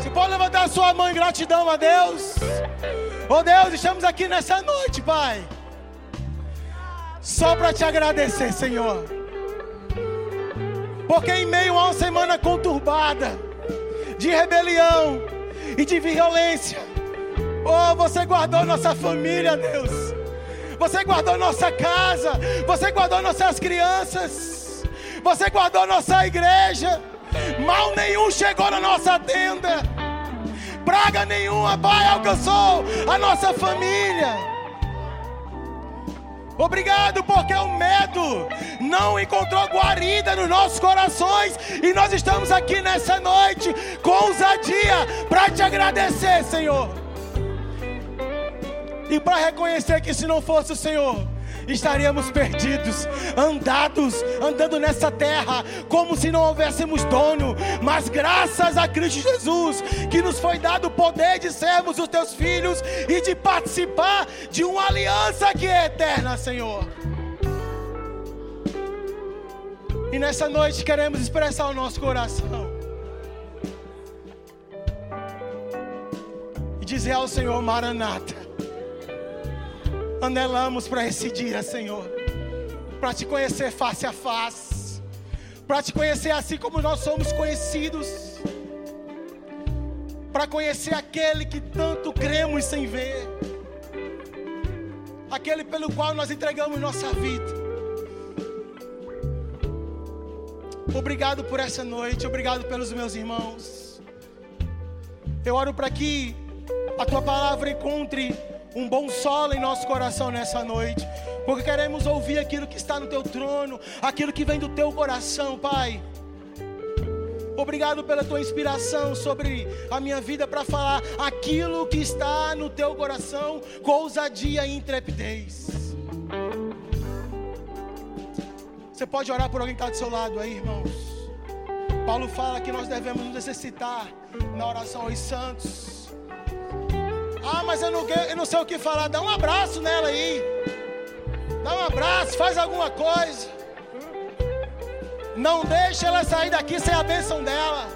Você pode levantar a sua mão em gratidão a Deus. Oh Deus, estamos aqui nessa noite, Pai. Só para te agradecer, Senhor. Porque em meio a uma semana conturbada, de rebelião e de violência, oh, você guardou nossa família, Deus. Você guardou nossa casa, você guardou nossas crianças, você guardou nossa igreja. Mal nenhum chegou na nossa tenda, praga nenhuma, Pai, alcançou a nossa família. Obrigado porque o medo não encontrou guarida nos nossos corações e nós estamos aqui nessa noite com ousadia para te agradecer, Senhor. E para reconhecer que se não fosse o Senhor, estaríamos perdidos, andados, andando nessa terra, como se não houvéssemos dono, mas graças a Cristo Jesus, que nos foi dado o poder de sermos os teus filhos e de participar de uma aliança que é eterna, Senhor. E nessa noite queremos expressar o nosso coração. E dizer ao Senhor Maranata anelamos para esse dia, Senhor, para te conhecer face a face, para te conhecer assim como nós somos conhecidos, para conhecer aquele que tanto cremos sem ver, aquele pelo qual nós entregamos nossa vida. Obrigado por essa noite, obrigado pelos meus irmãos. Eu oro para que a tua palavra encontre um bom solo em nosso coração nessa noite, porque queremos ouvir aquilo que está no teu trono, aquilo que vem do teu coração, Pai. Obrigado pela tua inspiração sobre a minha vida para falar aquilo que está no teu coração com ousadia e intrepidez. Você pode orar por alguém que está do seu lado aí, irmãos. Paulo fala que nós devemos nos necessitar na oração aos santos. Ah, mas eu não, eu não sei o que falar. Dá um abraço nela aí. Dá um abraço, faz alguma coisa. Não deixe ela sair daqui sem a bênção dela.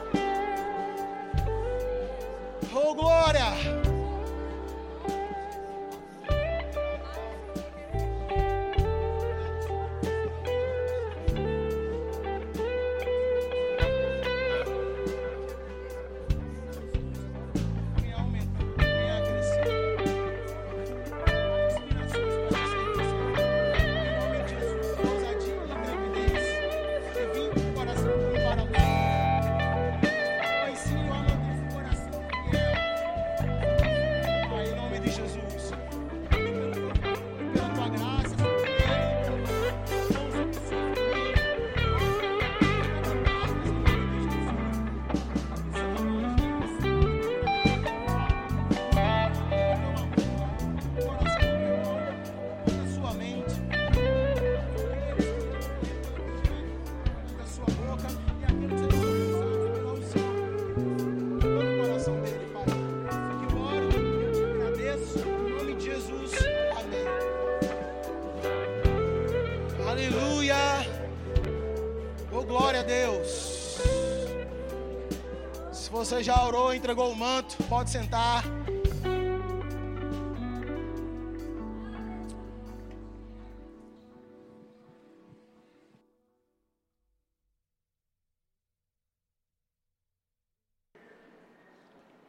Orou, entregou o manto, pode sentar.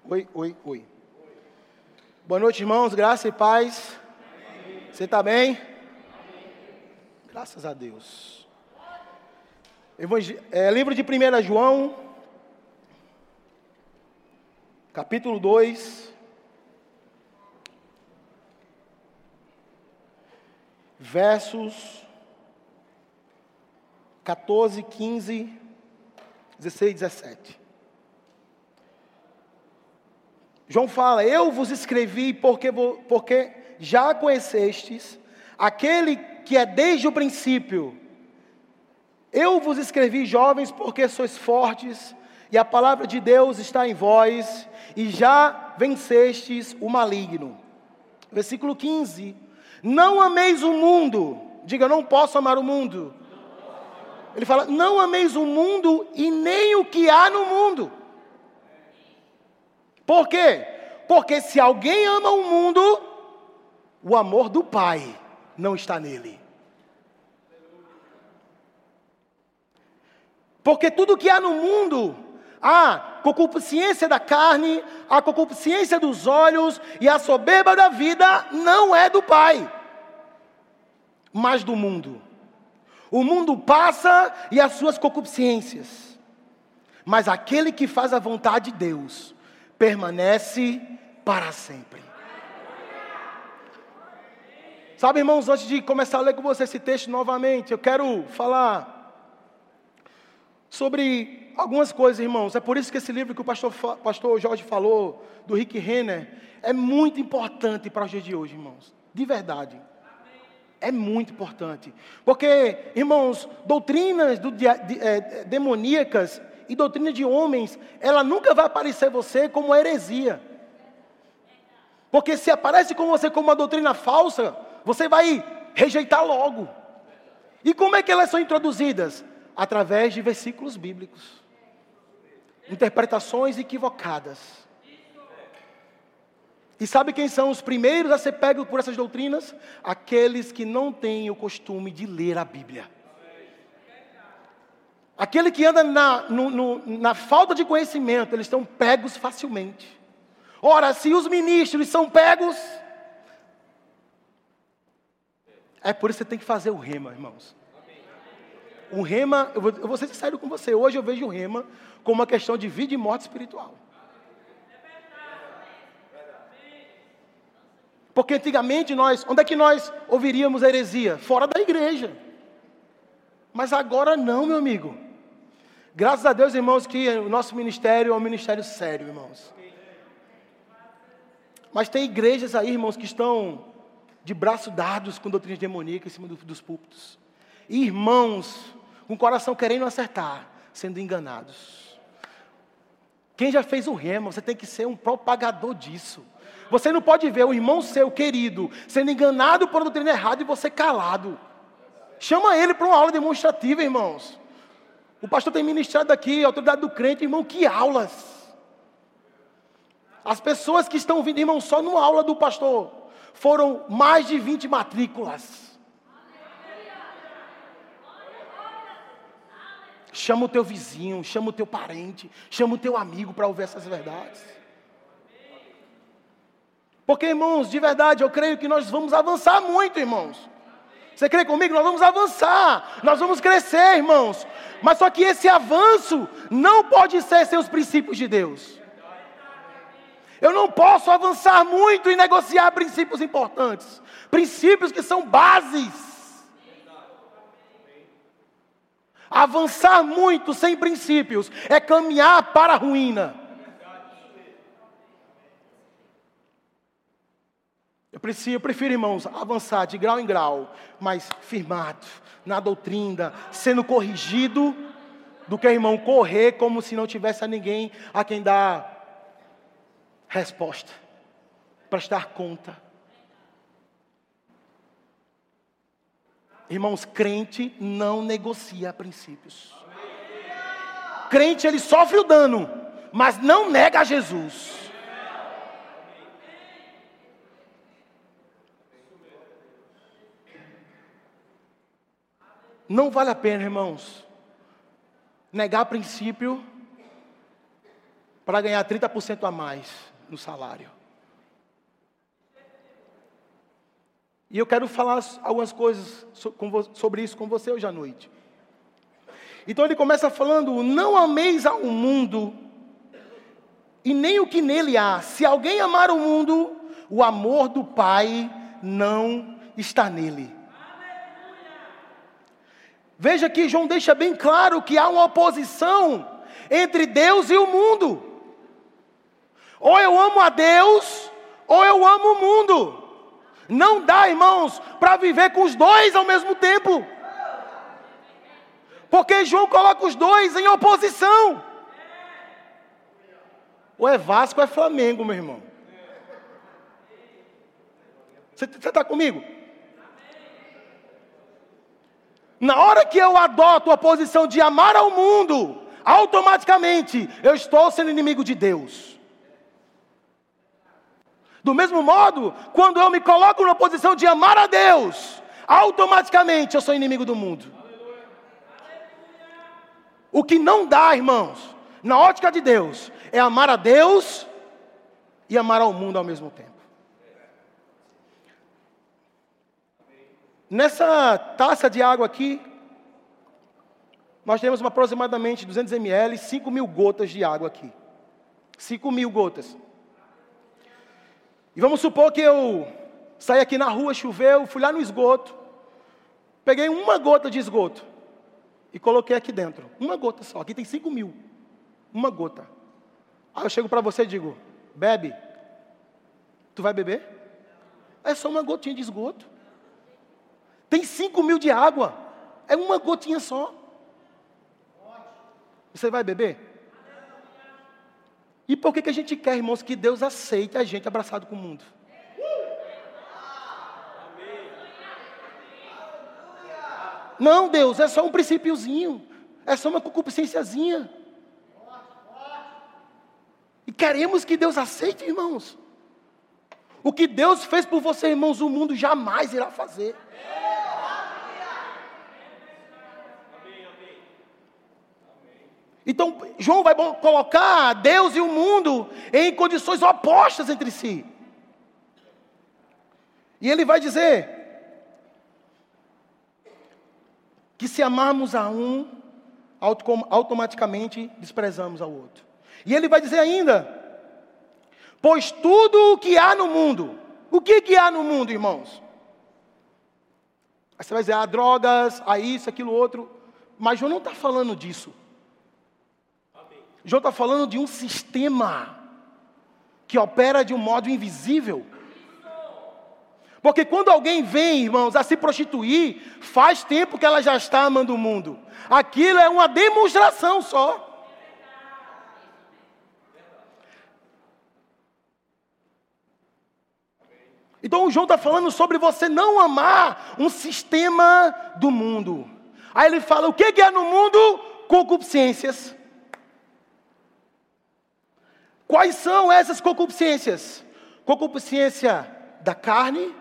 Oi, oi, oi. Boa noite, irmãos, graça e paz. Você está bem? Graças a Deus. Evangel... É, livro de 1 João, capítulo 2, versos 14, 15, 16 17. João fala: Eu vos escrevi porque, porque já conhecestes aquele que é desde o princípio. Eu vos escrevi, jovens, porque sois fortes e a palavra de Deus está em vós, e já vencestes o maligno. Versículo 15: Não ameis o mundo, diga, não posso amar o mundo. Ele fala: Não ameis o mundo e nem o que há no mundo. Por quê? Porque se alguém ama o mundo, o amor do Pai não está nele. Porque tudo que há no mundo, a concupiscência da carne, a concupiscência dos olhos e a soberba da vida não é do Pai, mas do mundo. O mundo passa e as suas concupiscências, mas aquele que faz a vontade de Deus permanece para sempre. Sabe, irmãos, antes de começar a ler com você esse texto novamente, eu quero falar sobre algumas coisas, irmãos. É por isso que esse livro que o pastor, pastor Jorge falou, do Rick Renner, é muito importante para os dias de hoje, irmãos. De verdade. É muito importante. Porque, irmãos, doutrinas do, de, é, demoníacas e doutrina de homens, ela nunca vai aparecer você como heresia. Porque se aparece com você como uma doutrina falsa, você vai rejeitar logo. E como é que elas são introduzidas? Através de versículos bíblicos, interpretações equivocadas. E sabe quem são os primeiros a ser pegos por essas doutrinas? Aqueles que não têm o costume de ler a Bíblia. Aquele que anda na, no, no, na falta de conhecimento, eles estão pegos facilmente. Ora, se os ministros são pegos, é por isso que você tem que fazer o rema, irmãos. O rema, eu vou, eu vou ser sincero com você, hoje eu vejo o rema como uma questão de vida e morte espiritual. Porque antigamente nós, onde é que nós ouviríamos a heresia? Fora da igreja. Mas agora não, meu amigo. Graças a Deus, irmãos, que o nosso ministério é um ministério sério, irmãos. Mas tem igrejas aí, irmãos, que estão de braço dados com doutrinas demoníacas em cima do, dos púlpitos. Irmãos com o coração querendo acertar, sendo enganados. Quem já fez o rema, você tem que ser um propagador disso. Você não pode ver o irmão seu querido sendo enganado por uma doutrina errada e você calado. Chama ele para uma aula demonstrativa, irmãos. O pastor tem ministrado aqui, a autoridade do crente, irmão, que aulas. As pessoas que estão vindo, irmão, só numa aula do pastor, foram mais de 20 matrículas. Chama o teu vizinho, chama o teu parente, chama o teu amigo para ouvir essas verdades. Porque, irmãos, de verdade, eu creio que nós vamos avançar muito, irmãos. Você crê comigo? Nós vamos avançar, nós vamos crescer, irmãos. Mas só que esse avanço não pode ser sem os princípios de Deus. Eu não posso avançar muito e negociar princípios importantes, princípios que são bases. Avançar muito sem princípios é caminhar para a ruína. Eu prefiro, eu prefiro, irmãos, avançar de grau em grau, mas firmado na doutrina, sendo corrigido, do que, irmão, correr como se não tivesse a ninguém a quem dar resposta, prestar conta. Irmãos, crente não negocia princípios. Crente, ele sofre o dano, mas não nega a Jesus. Não vale a pena, irmãos, negar princípio para ganhar 30% a mais no salário. E eu quero falar algumas coisas sobre isso com você hoje à noite. Então ele começa falando: Não ameis ao mundo, e nem o que nele há. Se alguém amar o mundo, o amor do Pai não está nele. Veja que João deixa bem claro que há uma oposição entre Deus e o mundo. Ou eu amo a Deus, ou eu amo o mundo. Não dá, irmãos, para viver com os dois ao mesmo tempo. Porque João coloca os dois em oposição. Ou é Vasco ou é Flamengo, meu irmão. Você está comigo? Na hora que eu adoto a posição de amar ao mundo, automaticamente eu estou sendo inimigo de Deus. Do mesmo modo, quando eu me coloco na posição de amar a Deus, automaticamente eu sou inimigo do mundo. O que não dá, irmãos, na ótica de Deus, é amar a Deus e amar ao mundo ao mesmo tempo. Nessa taça de água aqui, nós temos aproximadamente 200 ml, 5 mil gotas de água aqui. 5 mil gotas. E vamos supor que eu saí aqui na rua, choveu, fui lá no esgoto, peguei uma gota de esgoto e coloquei aqui dentro. Uma gota só. Aqui tem 5 mil. Uma gota. Aí eu chego para você e digo: bebe. Tu vai beber? É só uma gotinha de esgoto. Tem 5 mil de água. É uma gotinha só. Você vai beber? E por que, que a gente quer, irmãos, que Deus aceite a gente abraçado com o mundo? Não, Deus, é só um princípiozinho. É só uma concupiscênciazinha. E queremos que Deus aceite, irmãos. O que Deus fez por você, irmãos, o mundo jamais irá fazer. Então, João vai colocar Deus e o mundo em condições opostas entre si. E ele vai dizer que se amarmos a um, automaticamente desprezamos ao outro. E ele vai dizer ainda: Pois tudo o que há no mundo, o que, que há no mundo, irmãos? Aí você vai dizer, há drogas, há isso, aquilo, outro. Mas João não está falando disso. João está falando de um sistema que opera de um modo invisível. Porque quando alguém vem, irmãos, a se prostituir, faz tempo que ela já está amando o mundo. Aquilo é uma demonstração só. Então o João está falando sobre você não amar um sistema do mundo. Aí ele fala: o que é no mundo? Concupiscências. Quais são essas concupiscências? Concupiscência da carne,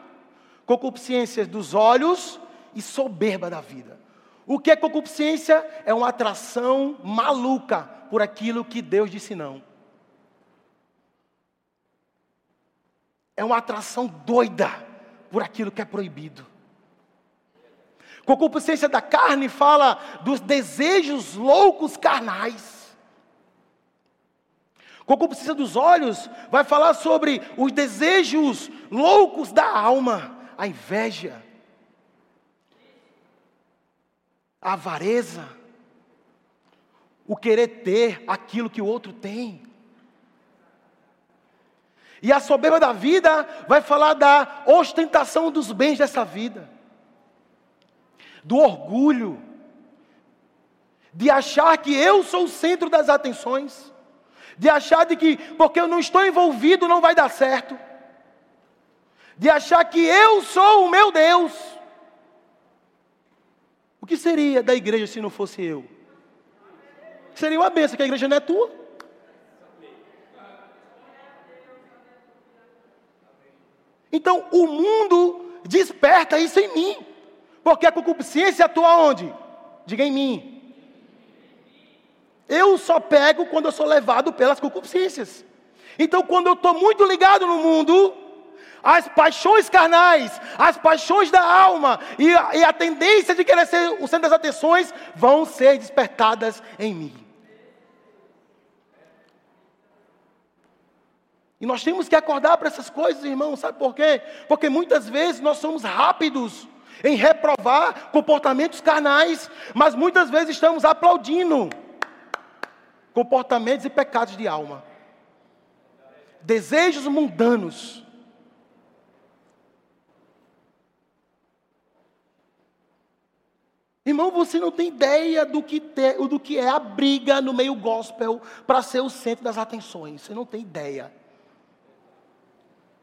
concupiscência dos olhos e soberba da vida. O que é concupiscência? É uma atração maluca por aquilo que Deus disse não. É uma atração doida por aquilo que é proibido. Concupiscência da carne fala dos desejos loucos carnais. Concupiscência dos olhos vai falar sobre os desejos loucos da alma, a inveja, a avareza, o querer ter aquilo que o outro tem. E a soberba da vida vai falar da ostentação dos bens dessa vida, do orgulho, de achar que eu sou o centro das atenções de achar de que porque eu não estou envolvido não vai dar certo, de achar que eu sou o meu Deus. O que seria da igreja se não fosse eu? Seria uma benção que a igreja não é tua. Então o mundo desperta isso em mim, porque a concupiscência atua onde? Diga em mim. Eu só pego quando eu sou levado pelas concupiscências. Então, quando eu estou muito ligado no mundo, as paixões carnais, as paixões da alma e a, e a tendência de querer ser o centro das atenções vão ser despertadas em mim. E nós temos que acordar para essas coisas, irmãos, sabe por quê? Porque muitas vezes nós somos rápidos em reprovar comportamentos carnais, mas muitas vezes estamos aplaudindo comportamentos e pecados de alma, desejos mundanos. Irmão, você não tem ideia do que, te, do que é a briga no meio gospel para ser o centro das atenções. Você não tem ideia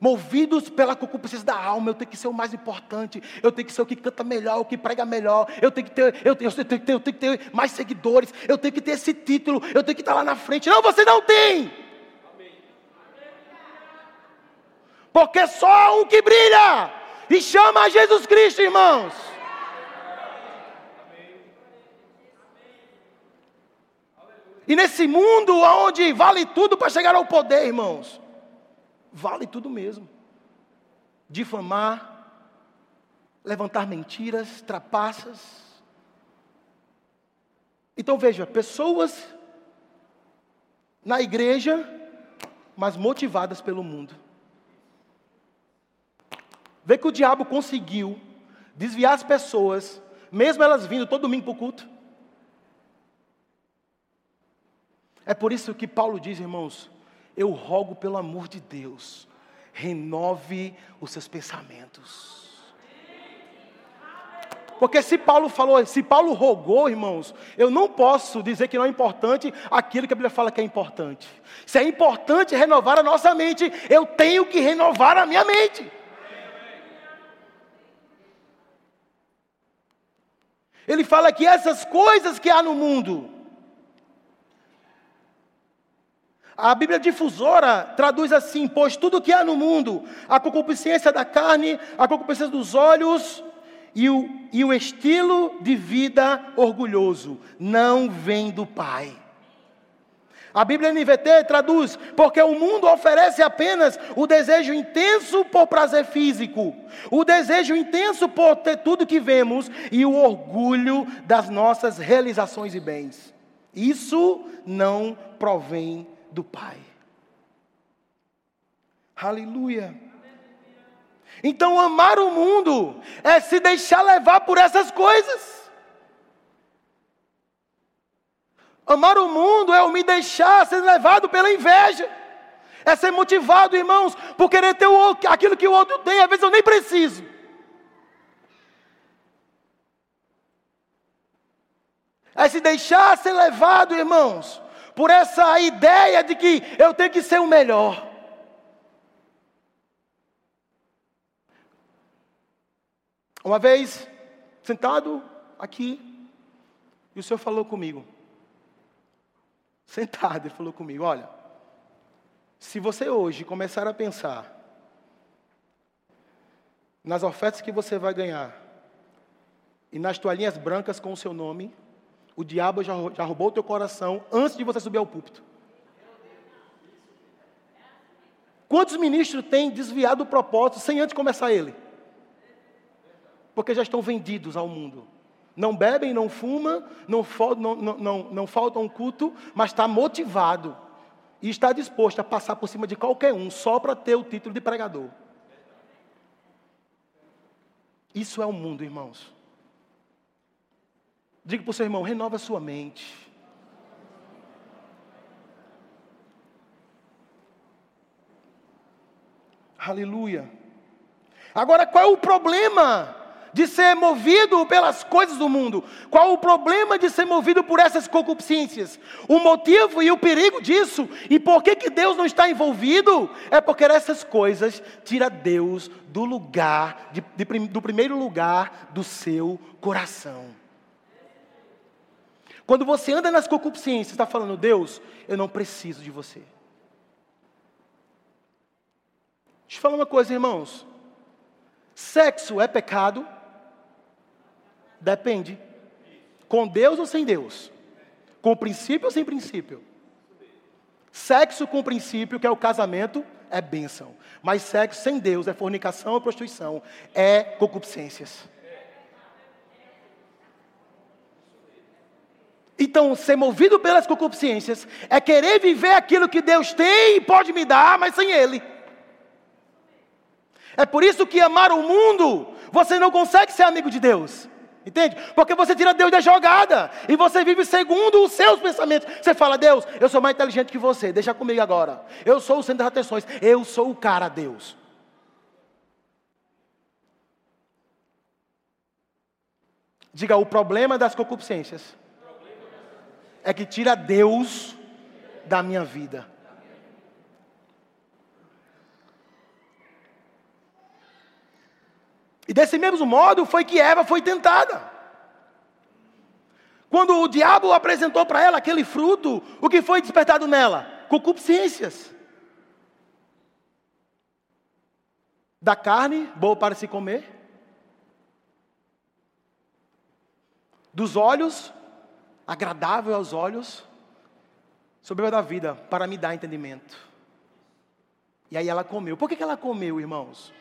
movidos pela concupiscência da alma, eu tenho que ser o mais importante, eu tenho que ser o que canta melhor, o que prega melhor, eu tenho que ter, eu tenho, eu tenho, eu tenho que ter mais seguidores, eu tenho que ter esse título, eu tenho que estar lá na frente. Não, você não tem. Porque só um que brilha e chama a Jesus Cristo, irmãos. E nesse mundo onde vale tudo para chegar ao poder, irmãos, vale tudo mesmo. Difamar, levantar mentiras, trapaças. Então veja, pessoas na igreja, mas motivadas pelo mundo. Vê que o diabo conseguiu desviar as pessoas, mesmo elas vindo todo domingo para o culto. É por isso que Paulo diz, irmãos, eu rogo pelo amor de Deus, renove os seus pensamentos. Porque se Paulo falou, se Paulo rogou, irmãos, eu não posso dizer que não é importante aquilo que a Bíblia fala que é importante. Se é importante renovar a nossa mente, eu tenho que renovar a minha mente. Ele fala que essas coisas que há no mundo, A Bíblia difusora traduz assim: pois tudo que há no mundo, a concupiscência da carne, a concupiscência dos olhos e o, e o estilo de vida orgulhoso, não vem do Pai. A Bíblia NVT traduz: porque o mundo oferece apenas o desejo intenso por prazer físico, o desejo intenso por ter tudo que vemos e o orgulho das nossas realizações e bens. Isso não provém do Pai. Aleluia. Então, amar o mundo é se deixar levar por essas coisas. Amar o mundo é eu me deixar ser levado pela inveja. É ser motivado, irmãos, por querer ter o, aquilo que o outro tem. Às vezes eu nem preciso. É se deixar ser levado, irmãos, por essa ideia de que eu tenho que ser o melhor. Uma vez, sentado aqui, e o Senhor falou comigo. Sentado, ele falou comigo: Olha, se você hoje começar a pensar nas ofertas que você vai ganhar e nas toalhinhas brancas com o seu nome, o diabo já, já roubou o teu coração antes de você subir ao púlpito. Quantos ministros têm desviado o propósito sem antes começar ele? Porque já estão vendidos ao mundo. Não bebem, não fumam, não, não, não, não, faltam culto, mas está motivado. E está disposto a passar por cima de qualquer um só para ter o título de pregador. Isso é o mundo, irmãos. Diga para o seu irmão: renova sua mente. Aleluia. Agora, qual é o problema de ser movido pelas coisas do mundo? Qual o problema de ser movido por essas concupiscências? O motivo e o perigo disso, e por que, que Deus não está envolvido? É porque essas coisas tira Deus do lugar, de, de, do primeiro lugar do seu coração. Quando você anda nas concupiscências, você está falando, Deus, eu não preciso de você. Deixa eu falar uma coisa, irmãos. Sexo é pecado? Depende. Com Deus ou sem Deus? Com princípio ou sem princípio? Sexo com princípio, que é o casamento, é bênção. Mas sexo sem Deus é fornicação ou prostituição, é concupiscências. Então, ser movido pelas concupiscências é querer viver aquilo que Deus tem e pode me dar, mas sem Ele. É por isso que amar o mundo, você não consegue ser amigo de Deus. Entende? Porque você tira Deus da jogada e você vive segundo os seus pensamentos. Você fala, Deus, eu sou mais inteligente que você, deixa comigo agora. Eu sou o centro das atenções, eu sou o cara, Deus. Diga o problema das concupiscências é que tira Deus da minha vida. E desse mesmo modo foi que Eva foi tentada. Quando o diabo apresentou para ela aquele fruto, o que foi despertado nela? Concupiscências. Da carne, boa para se comer. Dos olhos, agradável aos olhos. Soberba da vida, para me dar entendimento. E aí ela comeu. Por que, que ela comeu, irmãos?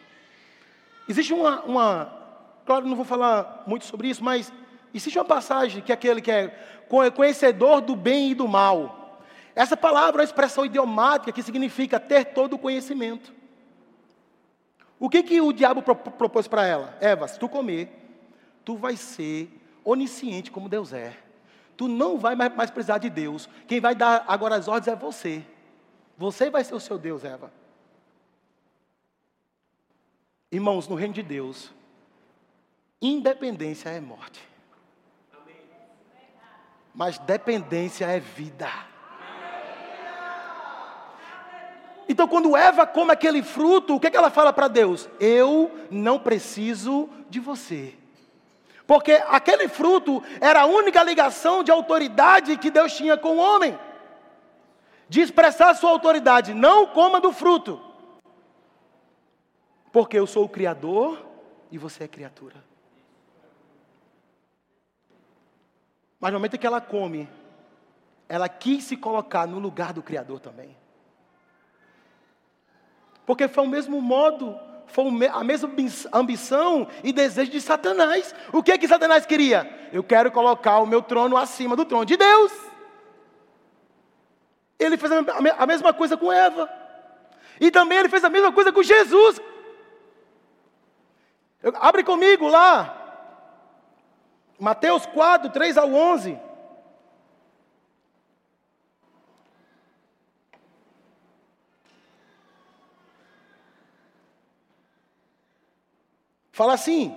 Existe uma, uma. Claro, não vou falar muito sobre isso, mas existe uma passagem que é aquele que é conhecedor do bem e do mal. Essa palavra é uma expressão idiomática que significa ter todo o conhecimento. O que, que o diabo propôs para ela? Eva, se tu comer, tu vai ser onisciente como Deus é. Tu não vai mais, precisar de Deus. Quem vai dar agora as ordens é você. Você vai ser o seu Deus, Eva. Irmãos, no reino de Deus, independência é morte. Mas dependência é vida. Então, quando Eva come aquele fruto, o que, é que ela fala para Deus? Eu não preciso de você. Porque aquele fruto era a única ligação de autoridade que Deus tinha com o homem. De expressar sua autoridade, não coma do fruto. Porque eu sou o Criador e você é criatura. Mas no momento que ela come, ela quis se colocar no lugar do Criador também. Porque foi o mesmo modo, foi a mesma ambição e desejo de Satanás. O que que Satanás queria? Eu quero colocar o meu trono acima do trono de Deus. Ele fez a mesma coisa com Eva. E também ele fez a mesma coisa com Jesus. Abre comigo lá. Mateus 4, 3 ao 11. Fala assim: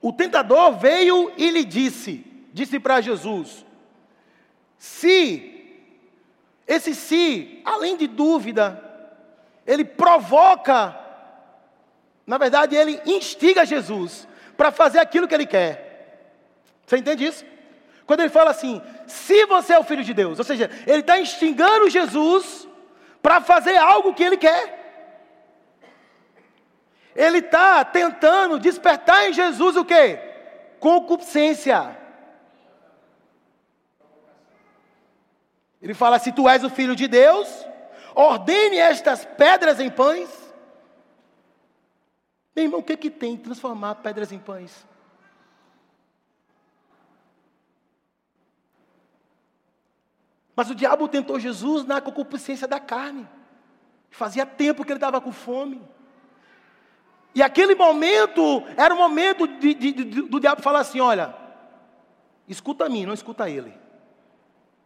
o tentador veio e lhe disse, disse para Jesus: se, esse se, além de dúvida, ele provoca na verdade, ele instiga Jesus para fazer aquilo que ele quer. Você entende isso? Quando ele fala assim, se você é o filho de Deus, ou seja, ele está instigando Jesus para fazer algo que ele quer. Ele está tentando despertar em Jesus o que? Concupiscência. Ele fala: se tu és o filho de Deus, ordene estas pedras em pães. Meu irmão, o que, que tem transformar pedras em pães? Mas o diabo tentou Jesus na concupiscência da carne. Fazia tempo que ele estava com fome. E aquele momento era o momento de, de, de, do diabo falar assim: olha, escuta a mim, não escuta ele.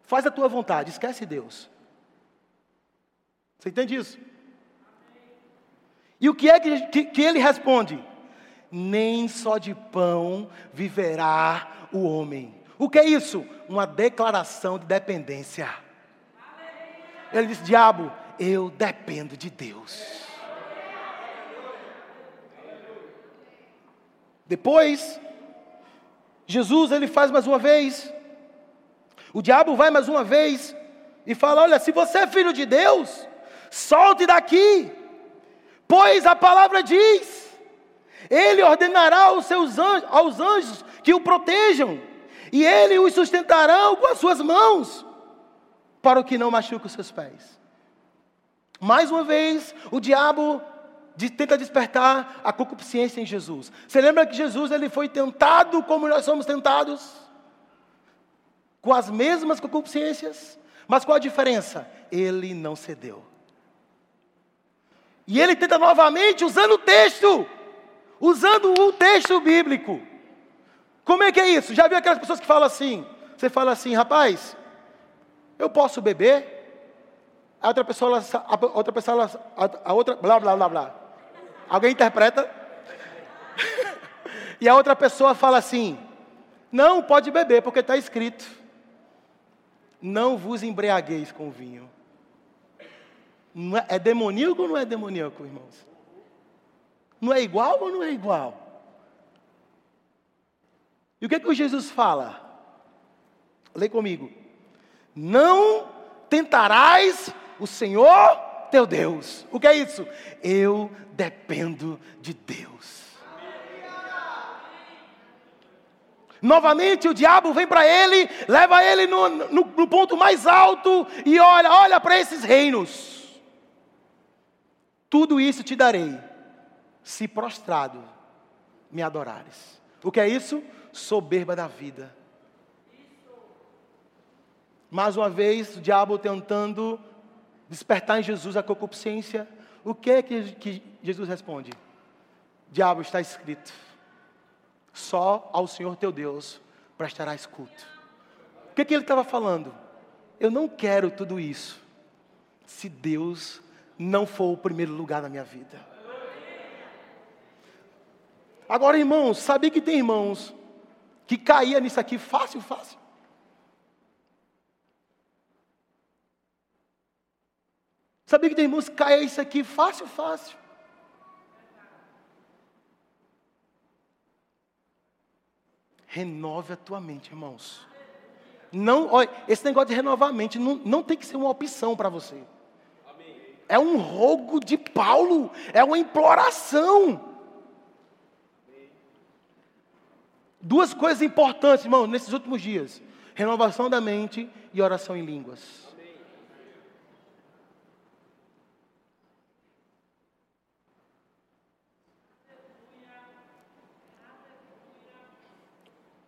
Faz a tua vontade, esquece Deus. Você entende isso? E o que é que, que, que ele responde? Nem só de pão viverá o homem. O que é isso? Uma declaração de dependência. Ele disse: Diabo, eu dependo de Deus. Depois, Jesus ele faz mais uma vez. O diabo vai mais uma vez e fala: Olha, se você é filho de Deus, solte daqui. Pois a palavra diz: Ele ordenará aos seus anjos, aos anjos que o protejam, e ele os sustentarão com as suas mãos, para que não machuque os seus pés. Mais uma vez, o diabo tenta despertar a concupiscência em Jesus. Você lembra que Jesus ele foi tentado como nós somos tentados? Com as mesmas concupiscências, mas qual a diferença? Ele não cedeu. E ele tenta novamente usando o texto, usando o texto bíblico. Como é que é isso? Já viu aquelas pessoas que falam assim? Você fala assim, rapaz, eu posso beber? A outra pessoa, a outra pessoa, a outra, blá blá blá blá. Alguém interpreta? e a outra pessoa fala assim: não, pode beber, porque está escrito: não vos embriagueis com vinho. É, é demoníaco ou não é demoníaco, irmãos? Não é igual ou não é igual? E o que, é que Jesus fala? Lê comigo. Não tentarás o Senhor teu Deus. O que é isso? Eu dependo de Deus. Novamente o diabo vem para ele, leva ele no, no, no, ponto mais alto e olha, olha para esses reinos. Tudo isso te darei, se prostrado me adorares. O que é isso? Soberba da vida. Mais uma vez, o diabo tentando despertar em Jesus a concupiscência. O que é que, Jesus responde? Diabo, está escrito: só ao Senhor teu Deus prestarás culto. O que, que ele estava falando? Eu não quero tudo isso se Deus não for o primeiro lugar na minha vida. Agora, irmãos, sabia que tem irmãos que caía nisso aqui fácil, fácil. Sabia que tem que caia isso aqui fácil, fácil. Renove a tua mente, irmãos. Não, olha, esse negócio de renovar a mente não, não tem que ser uma opção para você. É um rogo de Paulo, é uma imploração. Duas coisas importantes, irmão, nesses últimos dias: renovação da mente e oração em línguas.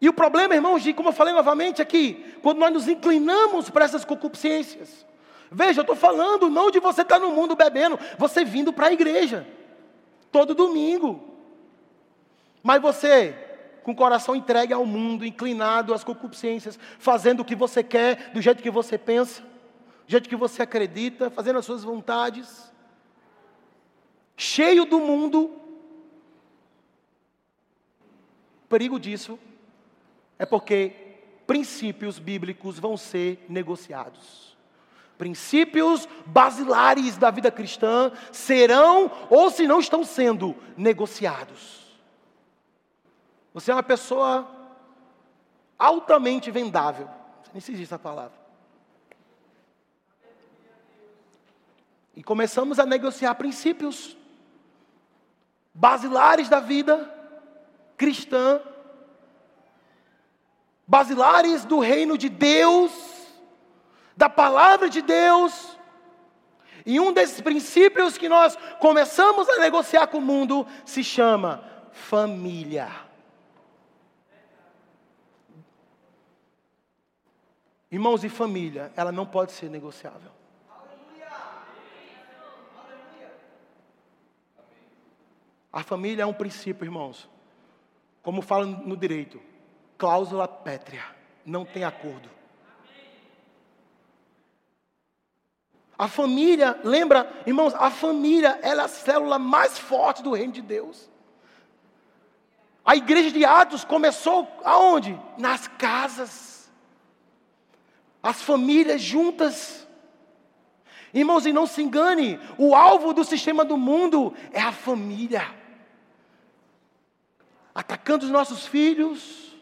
E o problema, irmãos, de, como eu falei novamente aqui, quando nós nos inclinamos para essas concupiscências. Veja, eu estou falando não de você estar no mundo bebendo, você vindo para a igreja, todo domingo. Mas você, com o coração entregue ao mundo, inclinado às concupiscências, fazendo o que você quer, do jeito que você pensa, do jeito que você acredita, fazendo as suas vontades, cheio do mundo. Perigo disso é porque princípios bíblicos vão ser negociados. Princípios basilares da vida cristã serão, ou se não estão sendo, negociados. Você é uma pessoa altamente vendável. Nem se existe essa palavra. E começamos a negociar princípios basilares da vida cristã basilares do reino de Deus, da palavra de Deus. E um desses princípios que nós começamos a negociar com o mundo se chama família. Irmãos, e família, ela não pode ser negociável. A família é um princípio, irmãos. Como fala no direito, cláusula pétrea, não tem acordo. A família, lembra, irmãos, a família ela é a célula mais forte do reino de Deus. A igreja de Atos começou aonde? Nas casas. As famílias juntas. Irmãos, e não se engane, o alvo do sistema do mundo é a família. Atacando os nossos filhos,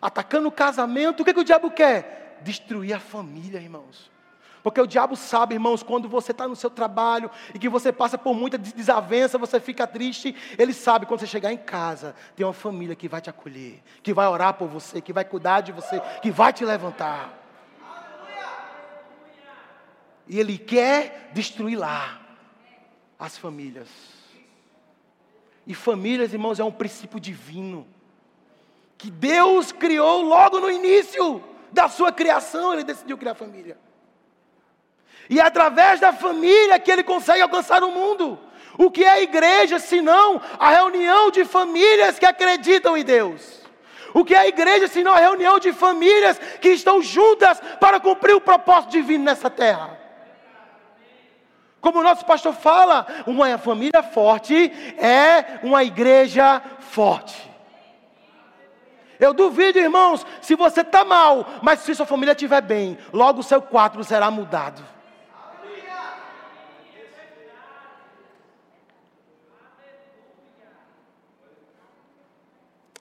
atacando o casamento. O que, que o diabo quer? Destruir a família, irmãos. Porque o diabo sabe, irmãos, quando você está no seu trabalho e que você passa por muita desavença, você fica triste, ele sabe quando você chegar em casa, tem uma família que vai te acolher, que vai orar por você, que vai cuidar de você, que vai te levantar. E ele quer destruir lá as famílias. E famílias, irmãos, é um princípio divino que Deus criou logo no início da sua criação, ele decidiu criar família. E é através da família que ele consegue alcançar o mundo. O que é a igreja, senão a reunião de famílias que acreditam em Deus? O que é a igreja, senão a reunião de famílias que estão juntas para cumprir o propósito divino nessa terra? Como o nosso pastor fala, uma família forte é uma igreja forte. Eu duvido, irmãos, se você está mal, mas se sua família estiver bem, logo o seu quadro será mudado.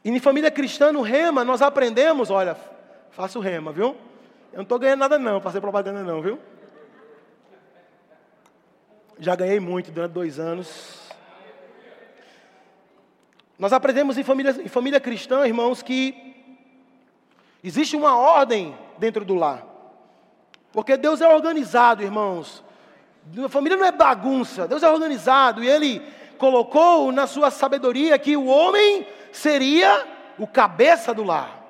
E em família cristã, no rema, nós aprendemos, olha, faça o rema, viu? Eu não estou ganhando nada não, fazer propaganda não, viu? Já ganhei muito durante dois anos. Nós aprendemos em família, em família cristã, irmãos, que existe uma ordem dentro do lar. Porque Deus é organizado, irmãos. A família não é bagunça, Deus é organizado. E Ele colocou na sua sabedoria que o homem seria o cabeça do lar.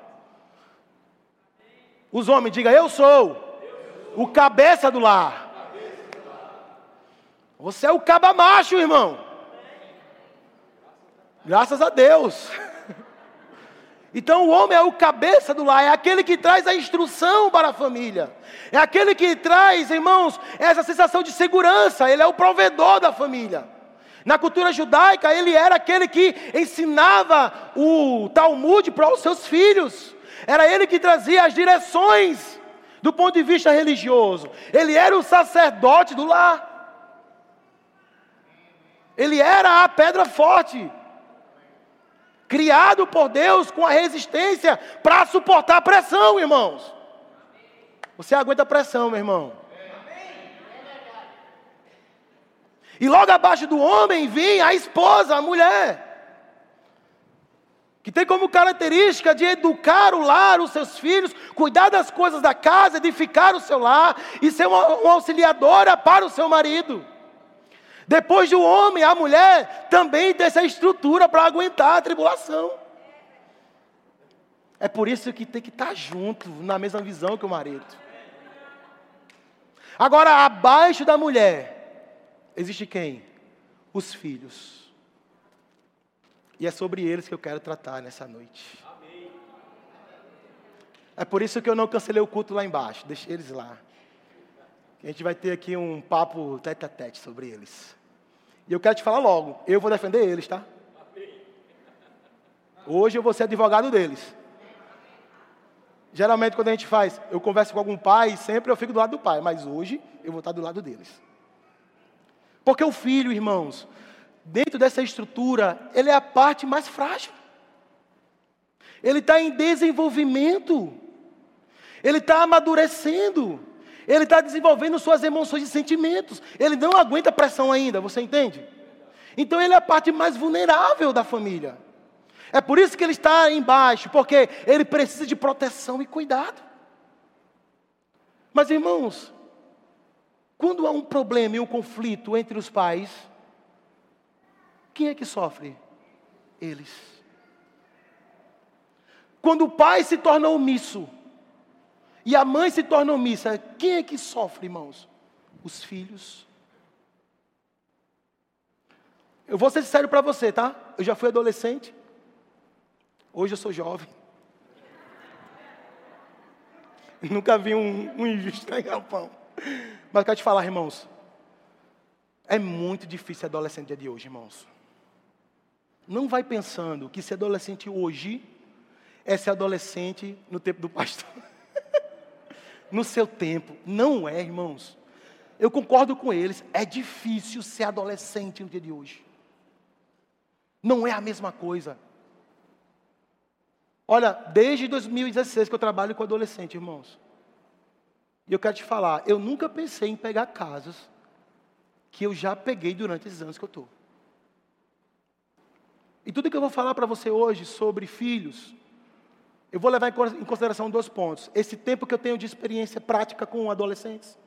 Os homens, diga eu sou o cabeça do lar. Você é o caba macho, irmão. Graças a Deus. Então o homem é o cabeça do lar, é aquele que traz a instrução para a família, é aquele que traz, irmãos, essa sensação de segurança, ele é o provedor da família. Na cultura judaica, ele era aquele que ensinava o Talmud para os seus filhos, era ele que trazia as direções do ponto de vista religioso, ele era o sacerdote do lar, ele era a pedra forte criado por Deus com a resistência para suportar a pressão, irmãos. Você aguenta a pressão, meu irmão. E logo abaixo do homem vem a esposa, a mulher. Que tem como característica de educar o lar, os seus filhos, cuidar das coisas da casa, edificar o seu lar e ser uma, uma auxiliadora para o seu marido. Depois do homem, a mulher também tem essa estrutura para aguentar a tribulação. É por isso que tem que estar junto, na mesma visão que o marido. Agora, abaixo da mulher, existe quem? Os filhos. E é sobre eles que eu quero tratar nessa noite. É por isso que eu não cancelei o culto lá embaixo, deixei eles lá. A gente vai ter aqui um papo tete a tete sobre eles. E eu quero te falar logo, eu vou defender eles, tá? Hoje eu vou ser advogado deles. Geralmente quando a gente faz, eu converso com algum pai, sempre eu fico do lado do pai, mas hoje eu vou estar do lado deles. Porque o filho, irmãos, dentro dessa estrutura, ele é a parte mais frágil. Ele está em desenvolvimento. Ele está amadurecendo ele está desenvolvendo suas emoções e sentimentos. Ele não aguenta pressão ainda, você entende? Então ele é a parte mais vulnerável da família. É por isso que ele está embaixo, porque ele precisa de proteção e cuidado. Mas irmãos, quando há um problema e um conflito entre os pais, quem é que sofre? Eles. Quando o pai se torna omisso, e a mãe se torna omissa, quem é que sofre, irmãos? Os filhos. Eu vou ser sincero para você, tá? Eu já fui adolescente. Hoje eu sou jovem. Nunca vi um, um injusto em galpão. Mas eu quero te falar, irmãos. É muito difícil ser adolescente dia de hoje, irmãos. Não vai pensando que ser adolescente hoje é ser adolescente no tempo do pastor no seu tempo. Não é, irmãos. Eu concordo com eles, é difícil ser adolescente no dia de hoje. Não é a mesma coisa. Olha, desde 2016 que eu trabalho com adolescente, irmãos. E eu quero te falar, eu nunca pensei em pegar casas que eu já peguei durante esses anos que eu estou. E tudo que eu vou falar para você hoje sobre filhos, eu vou levar em consideração dois pontos. Esse tempo que eu tenho de experiência prática com adolescentes.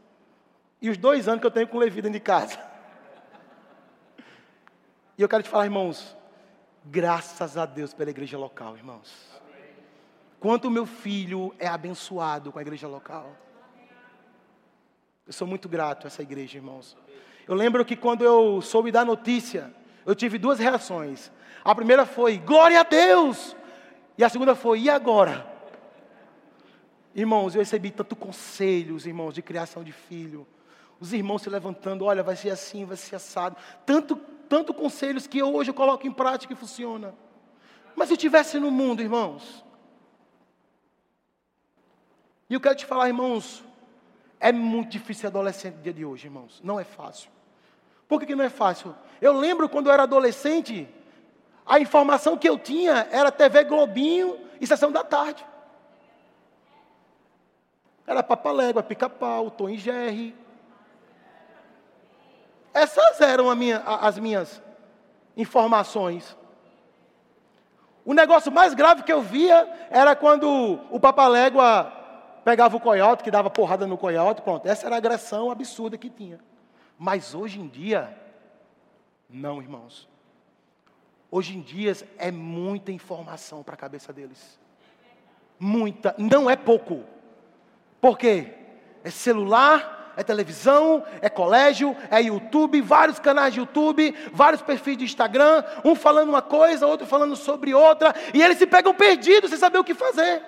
E os dois anos que eu tenho com Levi dentro de casa. E eu quero te falar, irmãos, graças a Deus pela igreja local, irmãos. Quanto meu filho é abençoado com a igreja local. Eu sou muito grato a essa igreja, irmãos. Eu lembro que quando eu soube da notícia, eu tive duas reações. A primeira foi: glória a Deus! E a segunda foi: e agora? Irmãos, eu recebi tanto conselhos, irmãos, de criação de filho. Os irmãos se levantando, olha, vai ser assim, vai ser assado. Tanto, tanto conselhos que eu hoje eu coloco em prática e funciona. Mas se eu estivesse no mundo, irmãos. E eu quero te falar, irmãos, é muito difícil ser adolescente no dia de hoje, irmãos. Não é fácil. Por que, que não é fácil? Eu lembro quando eu era adolescente, a informação que eu tinha era TV Globinho e Sessão da Tarde. Era Papalégua, Pica-Pau, Tom e Jerry. Essas eram minha, as minhas informações. O negócio mais grave que eu via era quando o papalégua pegava o coiote, que dava porrada no coiote, pronto. Essa era a agressão absurda que tinha. Mas hoje em dia, não, irmãos. Hoje em dia é muita informação para a cabeça deles. Muita, não é pouco. Por quê? É celular, é televisão, é colégio, é YouTube, vários canais de YouTube, vários perfis de Instagram, um falando uma coisa, outro falando sobre outra, e eles se pegam perdidos sem saber o que fazer.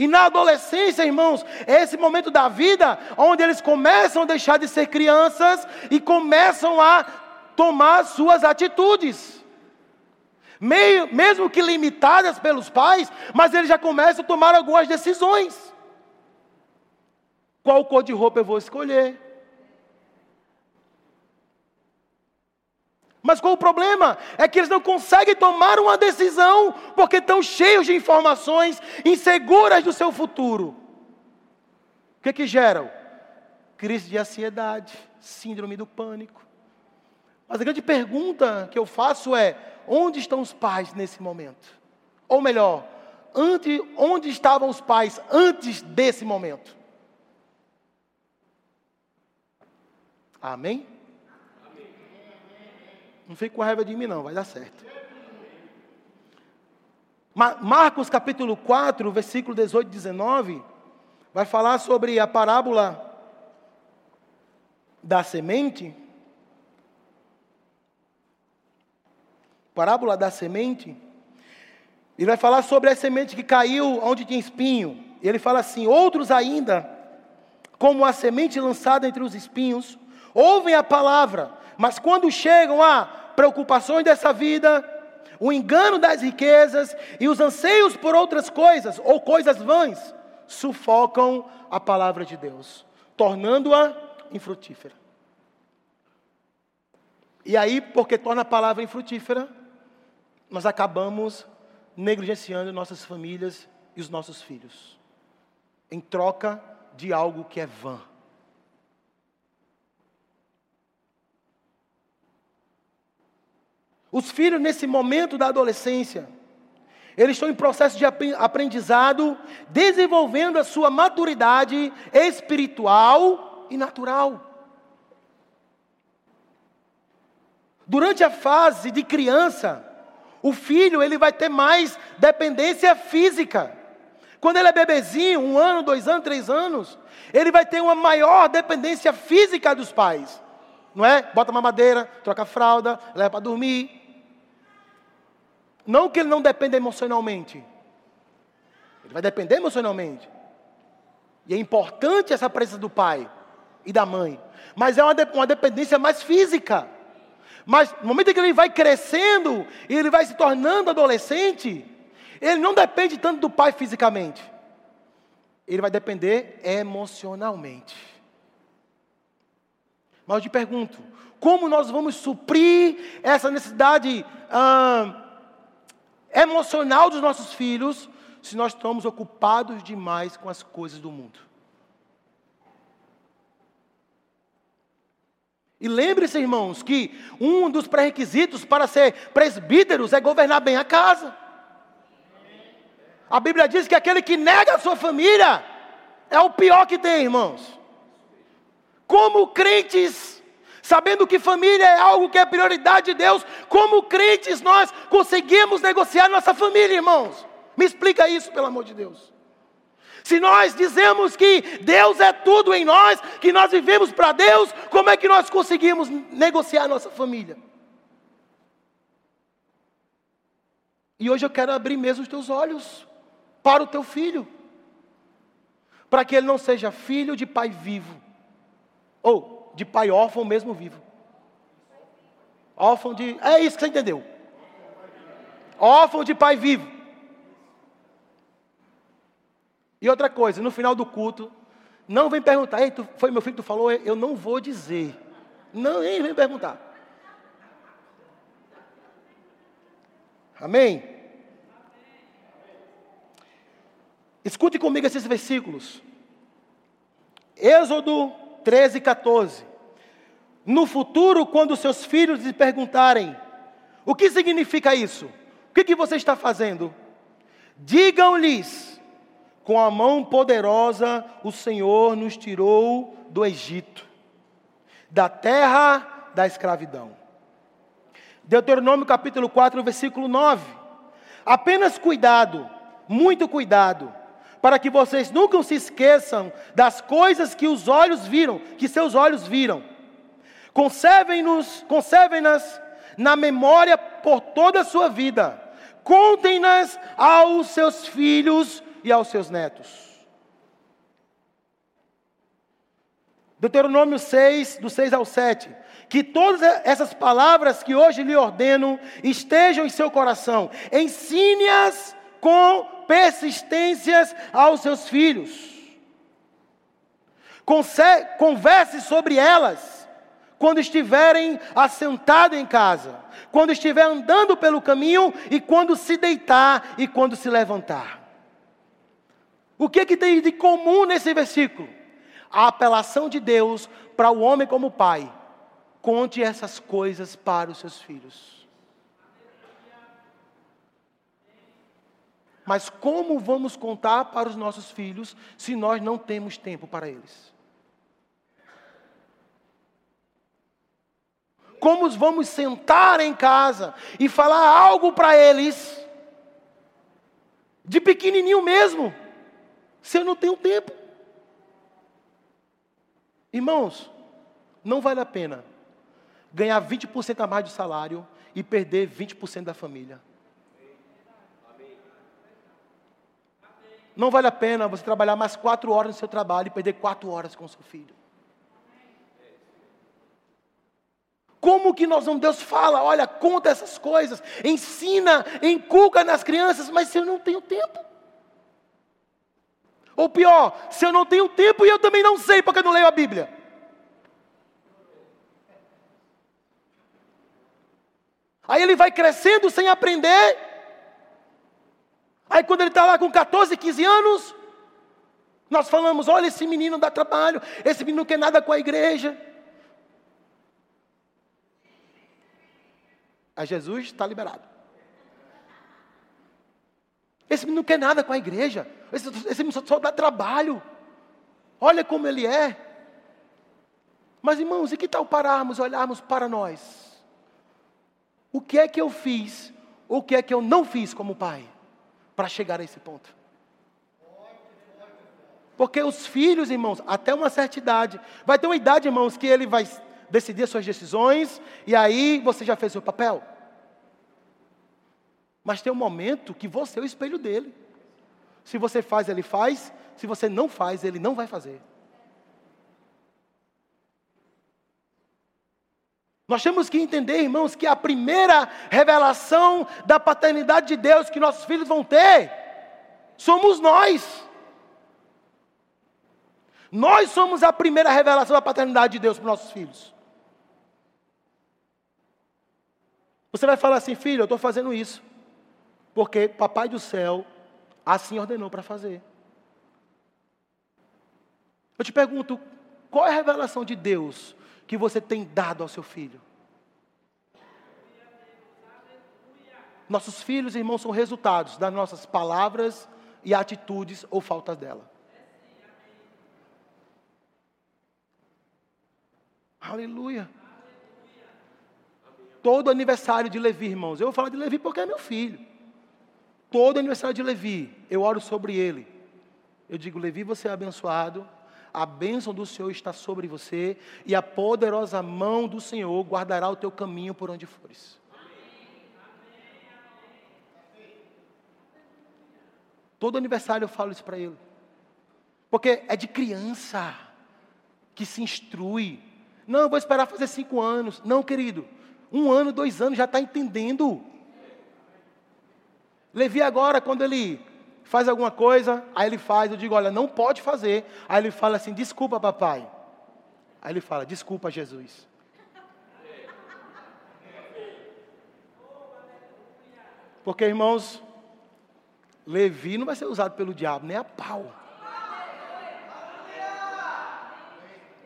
E na adolescência, irmãos, é esse momento da vida onde eles começam a deixar de ser crianças e começam a tomar suas atitudes. Meio, mesmo que limitadas pelos pais, mas eles já começam a tomar algumas decisões. Qual cor de roupa eu vou escolher? Mas qual o problema? É que eles não conseguem tomar uma decisão porque estão cheios de informações inseguras do seu futuro. O que que geram? Crise de ansiedade, síndrome do pânico. Mas a grande pergunta que eu faço é: onde estão os pais nesse momento? Ou melhor, onde, estavam os pais antes desse momento? Amém? Não fique com raiva de mim, não, vai dar certo. Marcos capítulo 4, versículo 18 e 19, vai falar sobre a parábola da semente. Parábola da semente. Ele vai falar sobre a semente que caiu onde tinha espinho. Ele fala assim: outros ainda, como a semente lançada entre os espinhos, ouvem a palavra, mas quando chegam a preocupações dessa vida, o engano das riquezas e os anseios por outras coisas ou coisas vãs, sufocam a palavra de Deus, tornando-a infrutífera. E aí, porque torna a palavra infrutífera, nós acabamos negligenciando nossas famílias e os nossos filhos, em troca de algo que é vã. Os filhos, nesse momento da adolescência, eles estão em processo de aprendizado, desenvolvendo a sua maturidade espiritual e natural. Durante a fase de criança, o filho ele vai ter mais dependência física. Quando ele é bebezinho, um ano, dois anos, três anos, ele vai ter uma maior dependência física dos pais não é? Bota uma madeira, troca fralda, leva para dormir. Não que ele não dependa emocionalmente. Ele vai depender emocionalmente. E é importante essa presença do pai e da mãe. Mas é uma, uma dependência mais física. Mas no momento em que ele vai crescendo e ele vai se tornando adolescente, ele não depende tanto do pai fisicamente. Ele vai depender emocionalmente. Mas eu te pergunto: como nós vamos suprir essa necessidade ah, emocional dos nossos filhos se nós estamos ocupados demais com as coisas do mundo? E lembre-se, irmãos, que um dos pré-requisitos para ser presbíteros é governar bem a casa. A Bíblia diz que aquele que nega a sua família é o pior que tem, irmãos. Como crentes, sabendo que família é algo que é prioridade de Deus, como crentes nós conseguimos negociar nossa família, irmãos? Me explica isso, pelo amor de Deus. Se nós dizemos que Deus é tudo em nós, que nós vivemos para Deus, como é que nós conseguimos negociar nossa família? E hoje eu quero abrir mesmo os teus olhos para o teu filho, para que ele não seja filho de pai vivo, ou de pai órfão mesmo vivo. Órfão de. É isso que você entendeu. Órfão de pai vivo. E outra coisa, no final do culto, não vem perguntar, Ei, tu, foi meu filho que tu falou, eu não vou dizer. Não, nem vem perguntar. Amém? Escute comigo esses versículos. Êxodo 13 e 14. no futuro, quando seus filhos lhe perguntarem: o que significa isso? O que, que você está fazendo? Digam-lhes: com a mão poderosa o Senhor nos tirou do Egito, da terra da escravidão. Deuteronômio capítulo 4, versículo 9. Apenas cuidado, muito cuidado, para que vocês nunca se esqueçam das coisas que os olhos viram, que seus olhos viram. Conservem-nos, conservem-nas na memória por toda a sua vida. Contem-nas aos seus filhos e aos seus netos. Deuteronômio 6, do 6 ao 7. Que todas essas palavras que hoje lhe ordeno estejam em seu coração. Ensine-as com persistências aos seus filhos. Converse sobre elas quando estiverem assentados em casa, quando estiver andando pelo caminho e quando se deitar e quando se levantar. O que, que tem de comum nesse versículo? A apelação de Deus para o homem como pai. Conte essas coisas para os seus filhos. Mas como vamos contar para os nossos filhos se nós não temos tempo para eles? Como vamos sentar em casa e falar algo para eles, de pequenininho mesmo, se eu não tenho tempo? Irmãos, não vale a pena ganhar 20% a mais de salário e perder 20% da família. Não vale a pena você trabalhar mais quatro horas no seu trabalho e perder quatro horas com o seu filho. Como que nós vamos, Deus fala, olha, conta essas coisas, ensina, inculca nas crianças, mas se eu não tenho tempo. Ou pior, se eu não tenho tempo e eu também não sei porque eu não leio a Bíblia. Aí ele vai crescendo sem aprender, Aí quando ele está lá com 14, 15 anos, nós falamos: olha, esse menino dá trabalho, esse menino não quer nada com a igreja. Aí Jesus está liberado. Esse menino não quer nada com a igreja. Esse, esse menino só, só dá trabalho. Olha como ele é. Mas irmãos, e que tal pararmos, olharmos para nós? O que é que eu fiz? O que é que eu não fiz como pai? para chegar a esse ponto. Porque os filhos, irmãos, até uma certa idade, vai ter uma idade, irmãos, que ele vai decidir as suas decisões, e aí você já fez o papel. Mas tem um momento que você é o espelho dele. Se você faz, ele faz. Se você não faz, ele não vai fazer. Nós temos que entender, irmãos, que a primeira revelação da paternidade de Deus que nossos filhos vão ter somos nós. Nós somos a primeira revelação da paternidade de Deus para nossos filhos. Você vai falar assim, filho, eu estou fazendo isso, porque Papai do céu assim ordenou para fazer. Eu te pergunto, qual é a revelação de Deus que você tem dado ao seu filho? Nossos filhos e irmãos são resultados das nossas palavras e atitudes ou faltas dela. Aleluia. Todo aniversário de Levi, irmãos, eu vou falar de Levi porque é meu filho. Todo aniversário de Levi, eu oro sobre ele. Eu digo, Levi, você é abençoado, a bênção do Senhor está sobre você e a poderosa mão do Senhor guardará o teu caminho por onde fores. Todo aniversário eu falo isso para ele. Porque é de criança que se instrui. Não, eu vou esperar fazer cinco anos. Não, querido. Um ano, dois anos já está entendendo. Levi agora, quando ele faz alguma coisa, aí ele faz, eu digo, olha, não pode fazer. Aí ele fala assim, desculpa, papai. Aí ele fala, desculpa, Jesus. Porque, irmãos, Levi não vai ser usado pelo diabo, nem a pau.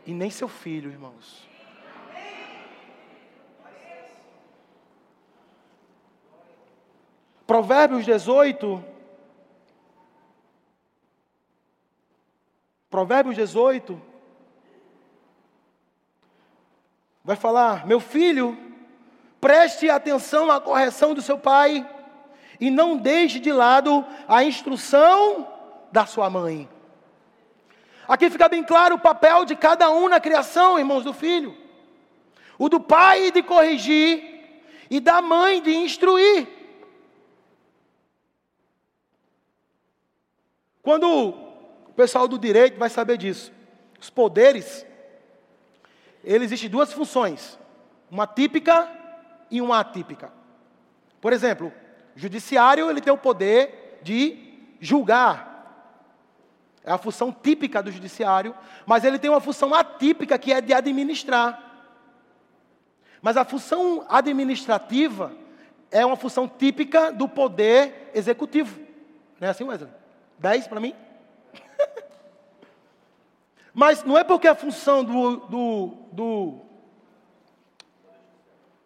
E nem seu filho, irmãos. Provérbios 18. Provérbios 18. Vai falar: Meu filho, preste atenção à correção do seu pai e não deixe de lado a instrução da sua mãe. Aqui fica bem claro o papel de cada um na criação, irmãos do filho. O do pai de corrigir e da mãe de instruir. Quando o pessoal do direito vai saber disso, os poderes, ele existe duas funções, uma típica e uma atípica. Por exemplo, o judiciário ele tem o poder de julgar. É a função típica do judiciário, mas ele tem uma função atípica que é de administrar. Mas a função administrativa é uma função típica do poder executivo. Não é assim, Wesley? 10 para mim? Mas não é porque a função do, do, do,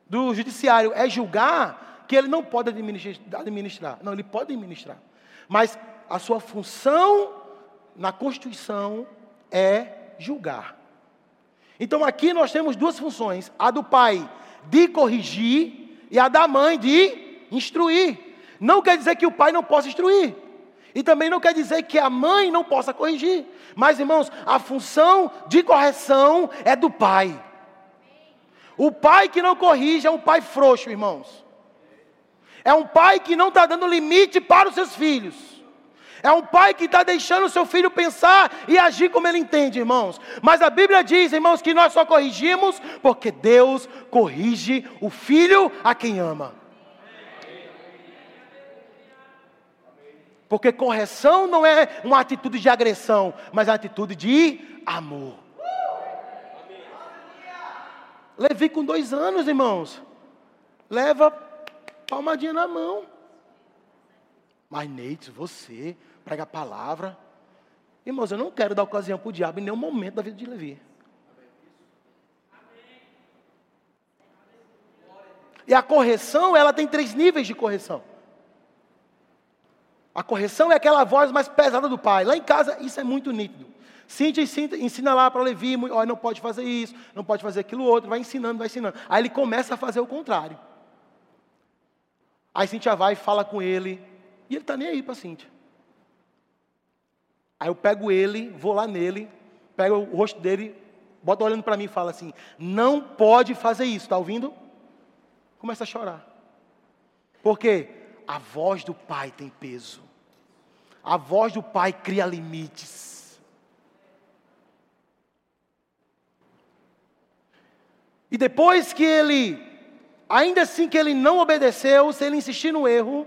do judiciário é julgar que ele não pode administrar. Não, ele pode administrar. Mas a sua função na Constituição é julgar. Então aqui nós temos duas funções: a do pai de corrigir e a da mãe de instruir. Não quer dizer que o pai não possa instruir. E também não quer dizer que a mãe não possa corrigir. Mas, irmãos, a função de correção é do pai. O pai que não corrige é um pai frouxo, irmãos. É um pai que não está dando limite para os seus filhos. É um pai que está deixando o seu filho pensar e agir como ele entende, irmãos. Mas a Bíblia diz, irmãos, que nós só corrigimos porque Deus corrige o filho a quem ama. Porque correção não é uma atitude de agressão, mas é uma atitude de amor. Levi com dois anos, irmãos. Leva palmadinha na mão. Mas Neide, você prega a palavra. Irmãos, eu não quero dar ocasião para o diabo em nenhum momento da vida de Levi. E a correção, ela tem três níveis de correção. A correção é aquela voz mais pesada do pai. Lá em casa, isso é muito nítido. Cíntia ensina lá para Levi, olha, não pode fazer isso, não pode fazer aquilo outro, vai ensinando, vai ensinando. Aí ele começa a fazer o contrário. Aí Cíntia vai e fala com ele, e ele está nem aí para Cíntia. Aí eu pego ele, vou lá nele, pego o rosto dele, bota olhando para mim e fala assim: não pode fazer isso, está ouvindo? Começa a chorar. Por quê? A voz do pai tem peso. A voz do pai cria limites. E depois que ele, ainda assim que ele não obedeceu, se ele insistir no erro,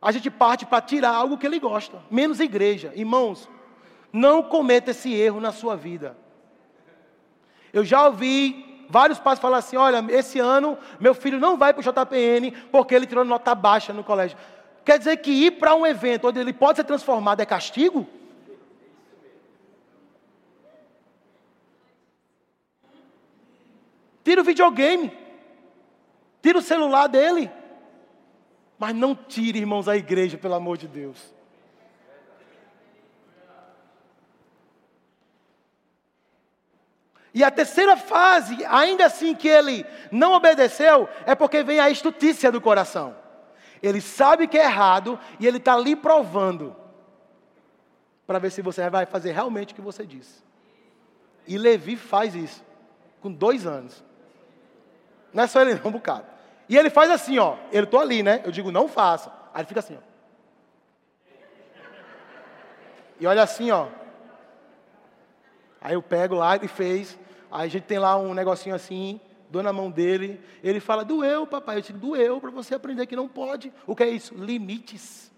a gente parte para tirar algo que ele gosta, menos igreja. Irmãos, não cometa esse erro na sua vida. Eu já ouvi vários pais falam assim: olha, esse ano meu filho não vai para o JPN porque ele tirou nota baixa no colégio. Quer dizer que ir para um evento onde ele pode ser transformado é castigo? Tira o videogame, tira o celular dele, mas não tire, irmãos, a igreja, pelo amor de Deus. E a terceira fase, ainda assim que ele não obedeceu, é porque vem a estutícia do coração. Ele sabe que é errado e ele está ali provando para ver se você vai fazer realmente o que você disse. E Levi faz isso com dois anos. Não é só ele, não, um bocado. E ele faz assim, ó. Eu estou ali, né? Eu digo, não faça. Aí ele fica assim, ó. E olha assim, ó. Aí eu pego lá e fez. Aí a gente tem lá um negocinho assim, dou na mão dele. Ele fala, doeu, papai. Eu disse, doeu para você aprender que não pode. O que é isso? Limites.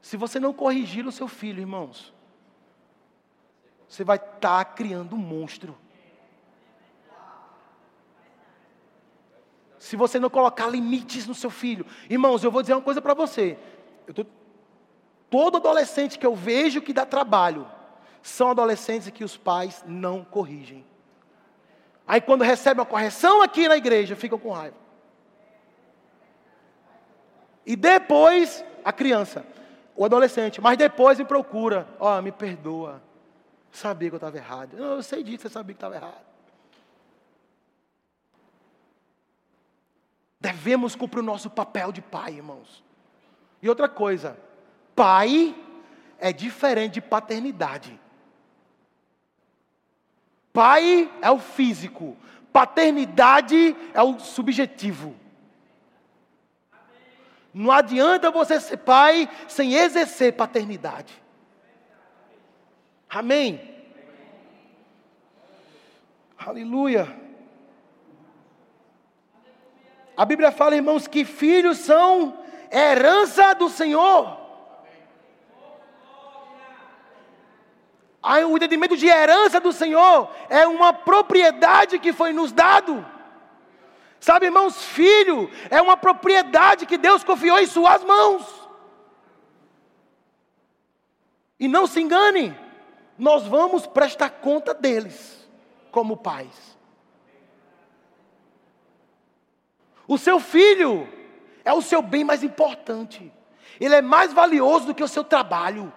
Se você não corrigir o seu filho, irmãos, você vai estar tá criando um monstro. Se você não colocar limites no seu filho, irmãos, eu vou dizer uma coisa para você. Eu tô, Todo adolescente que eu vejo que dá trabalho são adolescentes que os pais não corrigem. Aí quando recebe uma correção aqui na igreja, ficam com raiva. E depois, a criança, o adolescente, mas depois me procura, ó, oh, me perdoa. Sabia que eu estava errado. Não, eu sei disso, você sabia que estava errado. Devemos cumprir o nosso papel de pai, irmãos. E outra coisa, pai é diferente de paternidade. Pai é o físico, paternidade é o subjetivo. Não adianta você ser pai sem exercer paternidade. Amém. Aleluia. A Bíblia fala, irmãos, que filhos são herança do Senhor. O entendimento de herança do Senhor é uma propriedade que foi nos dado. Sabe, irmãos, filho é uma propriedade que Deus confiou em suas mãos. E não se engane, nós vamos prestar conta deles como pais. O seu filho é o seu bem mais importante. Ele é mais valioso do que o seu trabalho.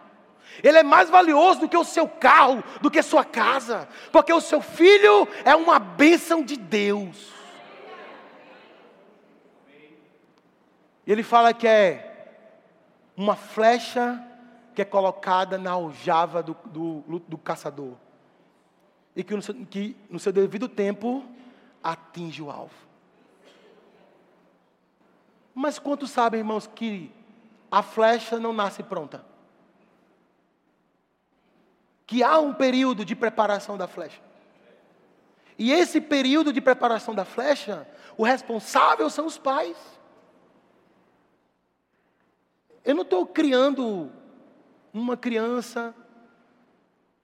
Ele é mais valioso do que o seu carro, do que a sua casa, porque o seu filho é uma bênção de Deus. E ele fala que é uma flecha que é colocada na aljava do, do, do caçador. E que no, seu, que no seu devido tempo atinge o alvo. Mas quantos sabem, irmãos, que a flecha não nasce pronta? Que há um período de preparação da flecha. E esse período de preparação da flecha, o responsável são os pais. Eu não estou criando uma criança,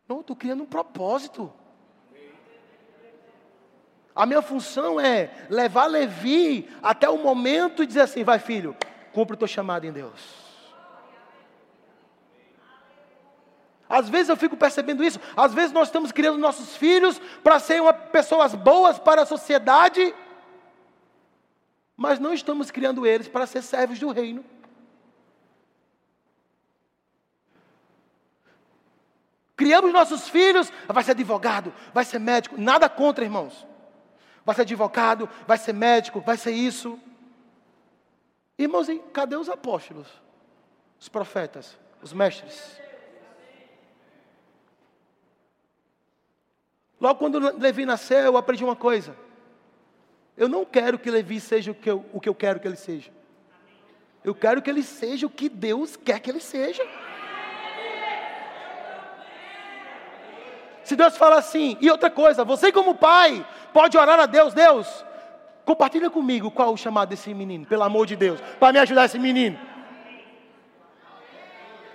não, estou criando um propósito. A minha função é levar Levi até o momento e dizer assim: vai filho, cumpre o teu chamado em Deus. Às vezes eu fico percebendo isso. Às vezes nós estamos criando nossos filhos para serem pessoas boas para a sociedade, mas não estamos criando eles para ser servos do reino. Criamos nossos filhos, vai ser advogado, vai ser médico, nada contra, irmãos. Vai ser advogado, vai ser médico, vai ser isso. Irmãos, cadê os apóstolos? Os profetas, os mestres? Logo quando Levi nasceu, eu aprendi uma coisa. Eu não quero que Levi seja o que eu, o que eu quero que ele seja. Eu quero que ele seja o que Deus quer que ele seja. Se Deus fala assim, e outra coisa, você como pai pode orar a Deus, Deus, compartilha comigo qual o chamado desse menino, pelo amor de Deus, para me ajudar esse menino.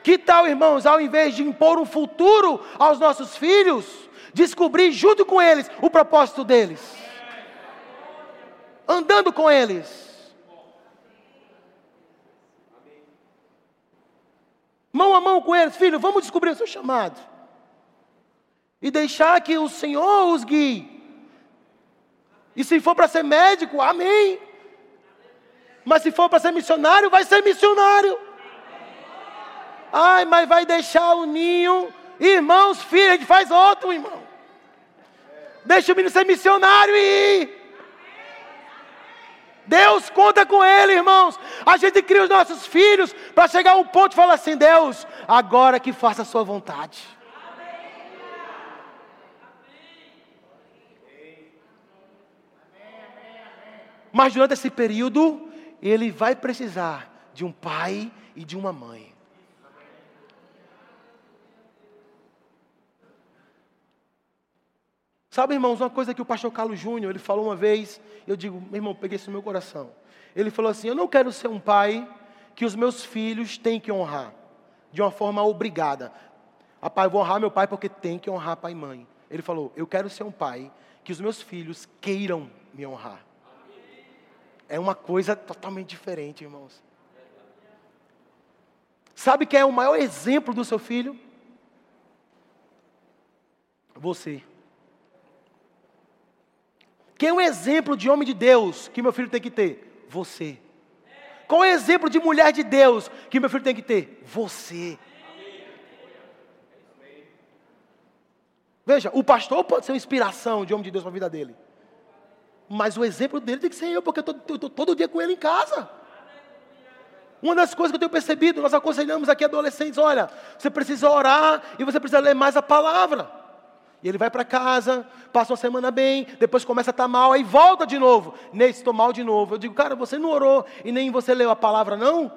Que tal, irmãos, ao invés de impor um futuro aos nossos filhos, descobrir junto com eles o propósito deles, andando com eles. Mão a mão com eles, filho, vamos descobrir o seu chamado e deixar que o Senhor os guie. E se for para ser médico, amém. Mas se for para ser missionário, vai ser missionário. Ai, mas vai deixar o ninho. Irmãos, filhos, a gente faz outro, irmão. Deixa o menino ser missionário e ir. Deus conta com ele, irmãos. A gente cria os nossos filhos para chegar a um ponto e falar assim: Deus, agora que faça a sua vontade. Mas durante esse período, ele vai precisar de um pai e de uma mãe. Sabe, irmãos, uma coisa que o pastor Carlos Júnior, ele falou uma vez, eu digo, meu irmão, peguei isso no meu coração. Ele falou assim: Eu não quero ser um pai que os meus filhos têm que honrar, de uma forma obrigada. A pai, eu vou honrar meu pai porque tem que honrar pai e mãe. Ele falou: Eu quero ser um pai que os meus filhos queiram me honrar. É uma coisa totalmente diferente, irmãos. Sabe quem é o maior exemplo do seu filho? Você. Quem é o exemplo de homem de Deus que meu filho tem que ter? Você. Qual é o exemplo de mulher de Deus que meu filho tem que ter? Você. Veja, o pastor pode ser uma inspiração de homem de Deus para a vida dele. Mas o exemplo dele tem que ser eu, porque eu estou todo dia com ele em casa. Uma das coisas que eu tenho percebido, nós aconselhamos aqui adolescentes: olha, você precisa orar e você precisa ler mais a palavra. E ele vai para casa, passa uma semana bem, depois começa a estar tá mal, aí volta de novo. Nesse, estou mal de novo. Eu digo, cara, você não orou e nem você leu a palavra, não?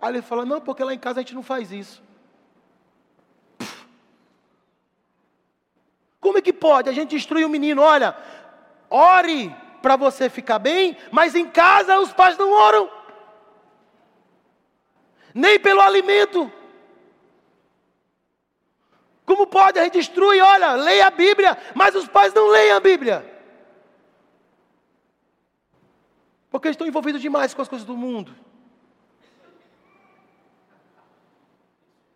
Aí ele fala, não, porque lá em casa a gente não faz isso. Como é que pode? A gente instrui o menino, olha, ore para você ficar bem, mas em casa os pais não oram. Nem pelo alimento. Como pode? A gente instrui, olha, leia a Bíblia, mas os pais não leem a Bíblia. Porque estão envolvidos demais com as coisas do mundo.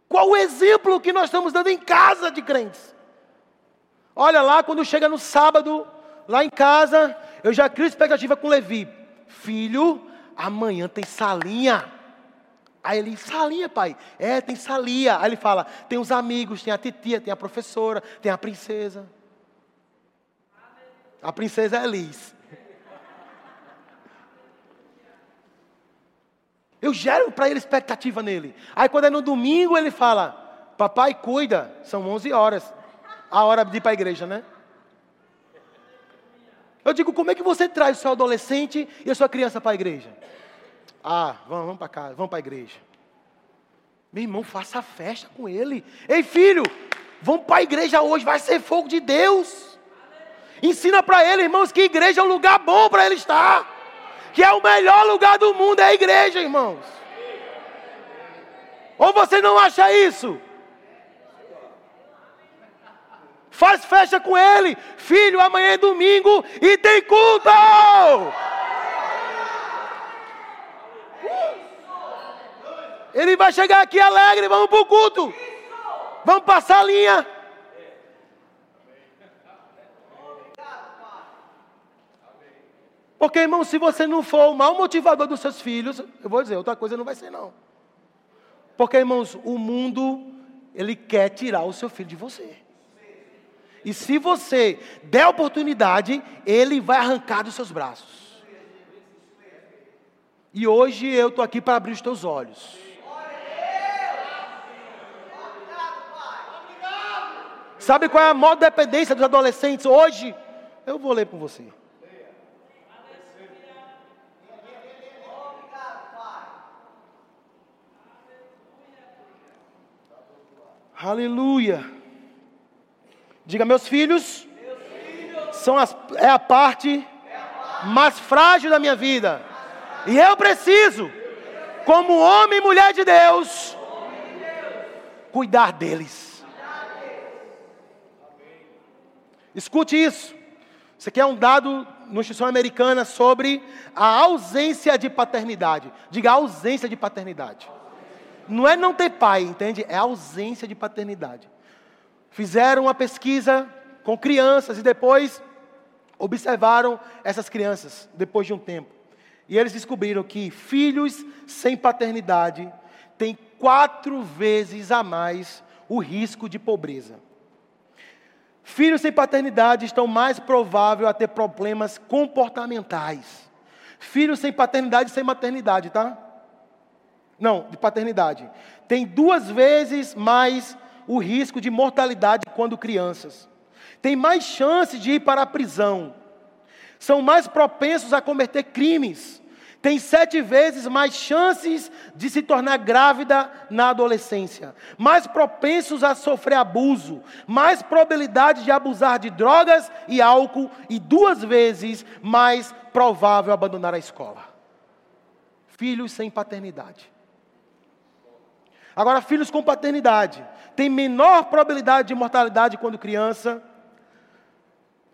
Qual o exemplo que nós estamos dando em casa de crentes? Olha lá, quando chega no sábado, lá em casa, eu já crio expectativa com Levi. Filho, amanhã tem salinha. Aí ele, salinha, pai? É, tem salinha. Aí ele fala, tem os amigos, tem a titia, tem a professora, tem a princesa. A princesa é Liz. Eu gero para ele expectativa nele. Aí quando é no domingo, ele fala, papai, cuida, são 11 horas a hora de ir para a igreja, né? Eu digo, como é que você traz o seu adolescente e a sua criança para a igreja? Ah, vamos, vamos para casa, vamos para a igreja. Meu irmão, faça festa com ele. Ei, filho, vamos para a igreja hoje, vai ser fogo de Deus. Ensina para ele, irmãos, que igreja é um lugar bom para ele estar. Que é o melhor lugar do mundo, é a igreja, irmãos. Ou você não acha isso? faz festa com ele. Filho, amanhã é domingo e tem culto. Ele vai chegar aqui alegre, vamos para o culto. Vamos passar a linha. Porque, irmão, se você não for o mau motivador dos seus filhos, eu vou dizer, outra coisa não vai ser, não. Porque, irmãos, o mundo, ele quer tirar o seu filho de você. E se você der oportunidade, ele vai arrancar dos seus braços. E hoje eu estou aqui para abrir os teus olhos. Sabe qual é a maior dependência dos adolescentes hoje? Eu vou ler para você. Aleluia. Diga, meus filhos, são as, é a parte mais frágil da minha vida. E eu preciso, como homem e mulher de Deus, cuidar deles. Escute isso. Isso aqui é um dado no instituição americana sobre a ausência de paternidade. Diga ausência de paternidade. Não é não ter pai, entende? É ausência de paternidade fizeram uma pesquisa com crianças e depois observaram essas crianças, depois de um tempo. E eles descobriram que filhos sem paternidade têm quatro vezes a mais o risco de pobreza. Filhos sem paternidade estão mais prováveis a ter problemas comportamentais. Filhos sem paternidade e sem maternidade, tá? Não, de paternidade. Tem duas vezes mais o risco de mortalidade quando crianças. Têm mais chances de ir para a prisão. São mais propensos a cometer crimes. Têm sete vezes mais chances de se tornar grávida na adolescência. Mais propensos a sofrer abuso. Mais probabilidade de abusar de drogas e álcool. E duas vezes mais provável abandonar a escola. Filhos sem paternidade. Agora, filhos com paternidade têm menor probabilidade de mortalidade quando criança,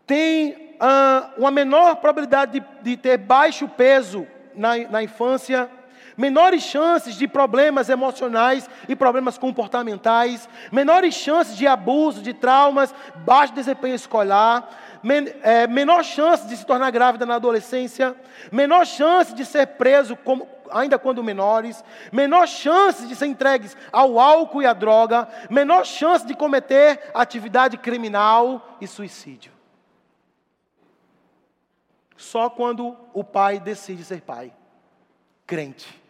tem uh, uma menor probabilidade de, de ter baixo peso na, na infância, menores chances de problemas emocionais e problemas comportamentais, menores chances de abuso, de traumas, baixo desempenho escolar, men é, menor chance de se tornar grávida na adolescência, menor chance de ser preso como, ainda quando menores, menor chance de ser entregues ao álcool e à droga, menor chance de cometer atividade criminal e suicídio. Só quando o pai decide ser pai, crente.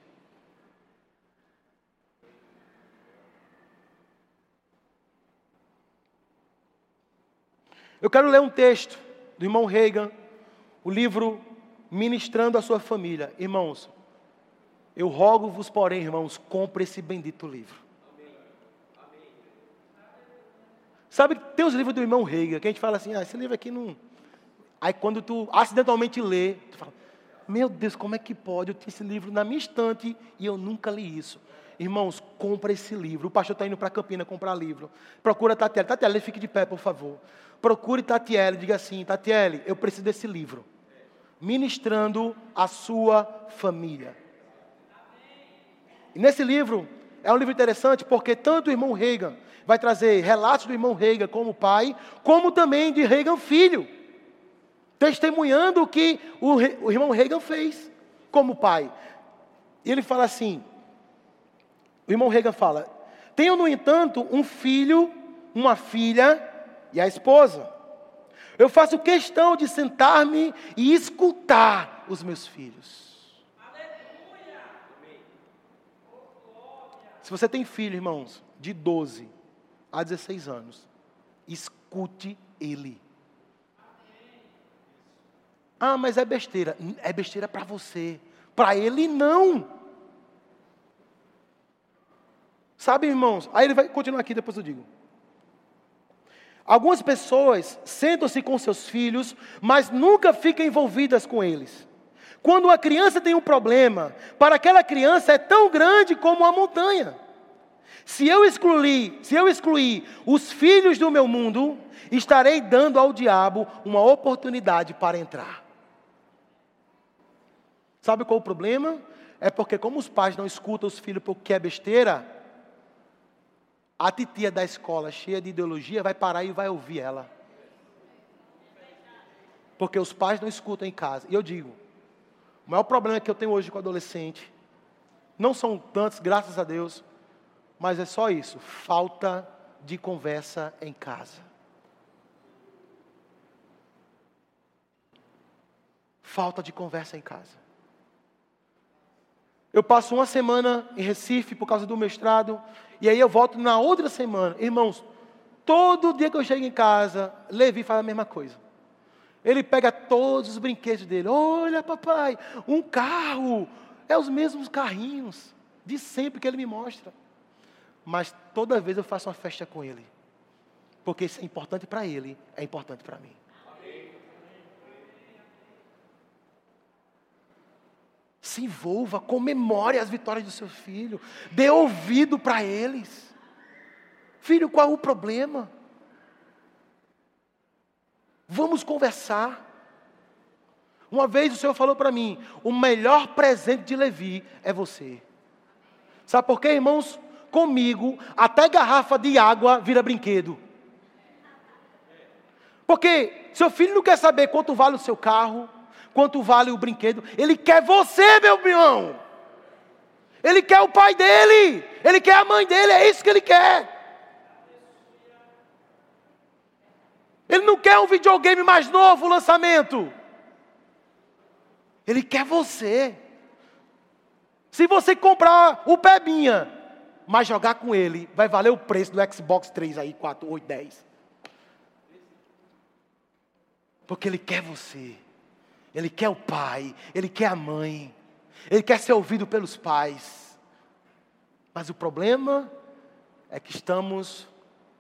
Eu quero ler um texto do irmão Reagan, o livro Ministrando a Sua Família. Irmãos, eu rogo-vos, porém, irmãos, compre esse bendito livro. Sabe, tem os livros do irmão Reagan, que a gente fala assim, ah, esse livro aqui não. Aí quando tu acidentalmente lê, tu fala, meu Deus, como é que pode? Eu tinha esse livro na minha estante e eu nunca li isso. Irmãos, compra esse livro. O pastor está indo para Campina comprar livro. Procura Tatiele. Tatiele, fique de pé, por favor. Procure Tatiele, diga assim: Tatiele, eu preciso desse livro. Ministrando a sua família. E nesse livro, é um livro interessante porque tanto o irmão Reagan vai trazer relatos do irmão Reagan como pai, como também de Reagan filho, testemunhando o que o, o irmão Reagan fez como pai. E ele fala assim: o irmão Reagan fala: Tenho, no entanto, um filho, uma filha e a esposa. Eu faço questão de sentar-me e escutar os meus filhos. Se você tem filho, irmãos, de 12 a 16 anos, escute ele. Ah, mas é besteira. É besteira para você. Para ele, não. Sabe, irmãos? Aí ele vai continuar aqui, depois eu digo. Algumas pessoas sentam-se com seus filhos, mas nunca ficam envolvidas com eles. Quando uma criança tem um problema, para aquela criança é tão grande como uma montanha. Se eu excluir, se eu excluir os filhos do meu mundo, estarei dando ao diabo uma oportunidade para entrar. Sabe qual o problema? É porque como os pais não escutam os filhos porque é besteira, a titia da escola, cheia de ideologia, vai parar e vai ouvir ela. Porque os pais não escutam em casa. E eu digo, o maior problema que eu tenho hoje com adolescente, não são tantos, graças a Deus, mas é só isso, falta de conversa em casa. Falta de conversa em casa. Eu passo uma semana em Recife por causa do mestrado, e aí eu volto na outra semana. Irmãos, todo dia que eu chego em casa, Levi faz a mesma coisa. Ele pega todos os brinquedos dele. Olha, papai, um carro. É os mesmos carrinhos de sempre que ele me mostra. Mas toda vez eu faço uma festa com ele. Porque isso é importante para ele, é importante para mim. Se envolva, comemore as vitórias do seu filho, dê ouvido para eles. Filho, qual é o problema? Vamos conversar. Uma vez o Senhor falou para mim: o melhor presente de Levi é você. Sabe por quê, irmãos? Comigo, até garrafa de água vira brinquedo. Porque seu filho não quer saber quanto vale o seu carro, quanto vale o brinquedo. Ele quer você, meu irmão. Ele quer o pai dele. Ele quer a mãe dele. É isso que ele quer. Ele não quer um videogame mais novo, lançamento. Ele quer você. Se você comprar o Pebinha, mas jogar com ele, vai valer o preço do Xbox 3 aí, 4, 8, 10. Porque ele quer você. Ele quer o pai, ele quer a mãe, ele quer ser ouvido pelos pais. Mas o problema é que estamos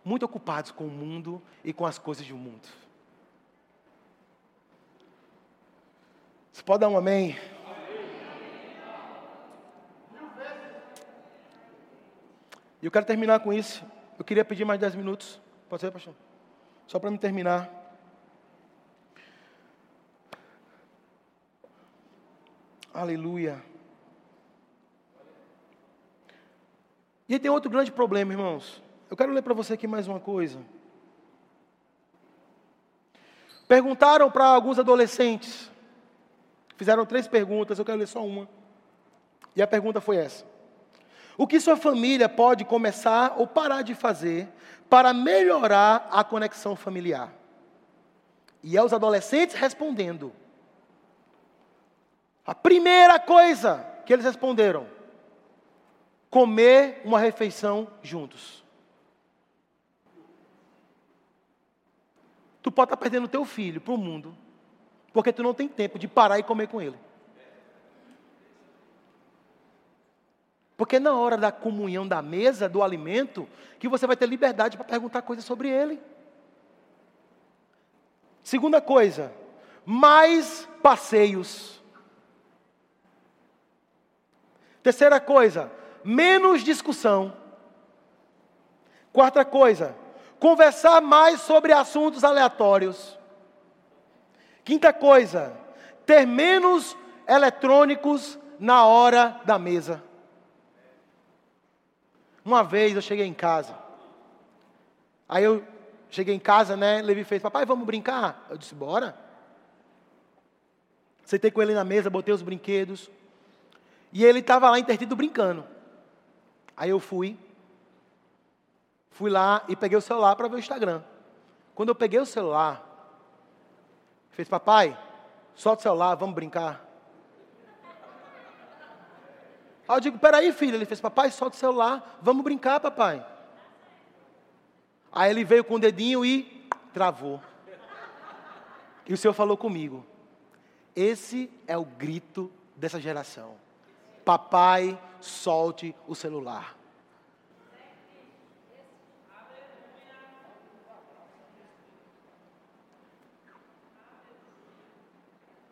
muito ocupados com o mundo e com as coisas do mundo. Você pode dar um amém? E eu quero terminar com isso. Eu queria pedir mais dez minutos. Pode ser, pastor? Só para me terminar. Aleluia. E tem outro grande problema, irmãos. Eu quero ler para você aqui mais uma coisa. Perguntaram para alguns adolescentes, fizeram três perguntas, eu quero ler só uma. E a pergunta foi essa: O que sua família pode começar ou parar de fazer para melhorar a conexão familiar? E é os adolescentes respondendo. A primeira coisa que eles responderam: comer uma refeição juntos. Tu pode estar perdendo teu filho para o mundo, porque tu não tem tempo de parar e comer com ele. Porque na hora da comunhão da mesa, do alimento, que você vai ter liberdade para perguntar coisas sobre ele. Segunda coisa, mais passeios. Terceira coisa, menos discussão. Quarta coisa, conversar mais sobre assuntos aleatórios. Quinta coisa, ter menos eletrônicos na hora da mesa. Uma vez eu cheguei em casa. Aí eu cheguei em casa, né? Levi fez, papai, vamos brincar? Eu disse, bora. Sentei com ele na mesa, botei os brinquedos. E ele estava lá intertido brincando. Aí eu fui. Fui lá e peguei o celular para ver o Instagram. Quando eu peguei o celular, fez, papai, solta o celular, vamos brincar. Aí eu digo, peraí, filho. Ele fez, papai, solta o celular, vamos brincar, papai. Aí ele veio com o dedinho e travou. E o Senhor falou comigo. Esse é o grito dessa geração. Papai, solte o celular.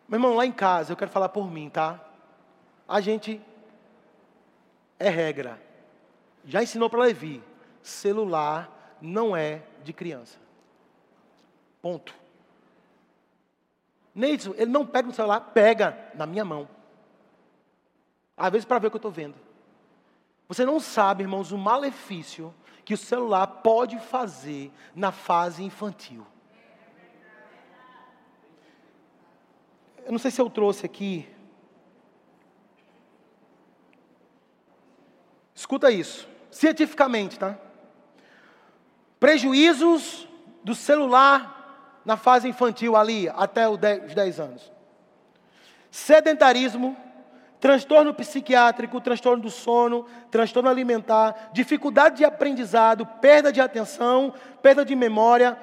Meu irmão, lá em casa, eu quero falar por mim, tá? A gente é regra. Já ensinou para Levi: celular não é de criança. Ponto. Neidson, ele não pega no celular, pega na minha mão. Às vezes para ver o que eu estou vendo. Você não sabe, irmãos, o malefício que o celular pode fazer na fase infantil. Eu não sei se eu trouxe aqui Escuta isso, cientificamente, tá? Prejuízos do celular na fase infantil ali, até os 10 anos. Sedentarismo, transtorno psiquiátrico, transtorno do sono, transtorno alimentar, dificuldade de aprendizado, perda de atenção, perda de memória,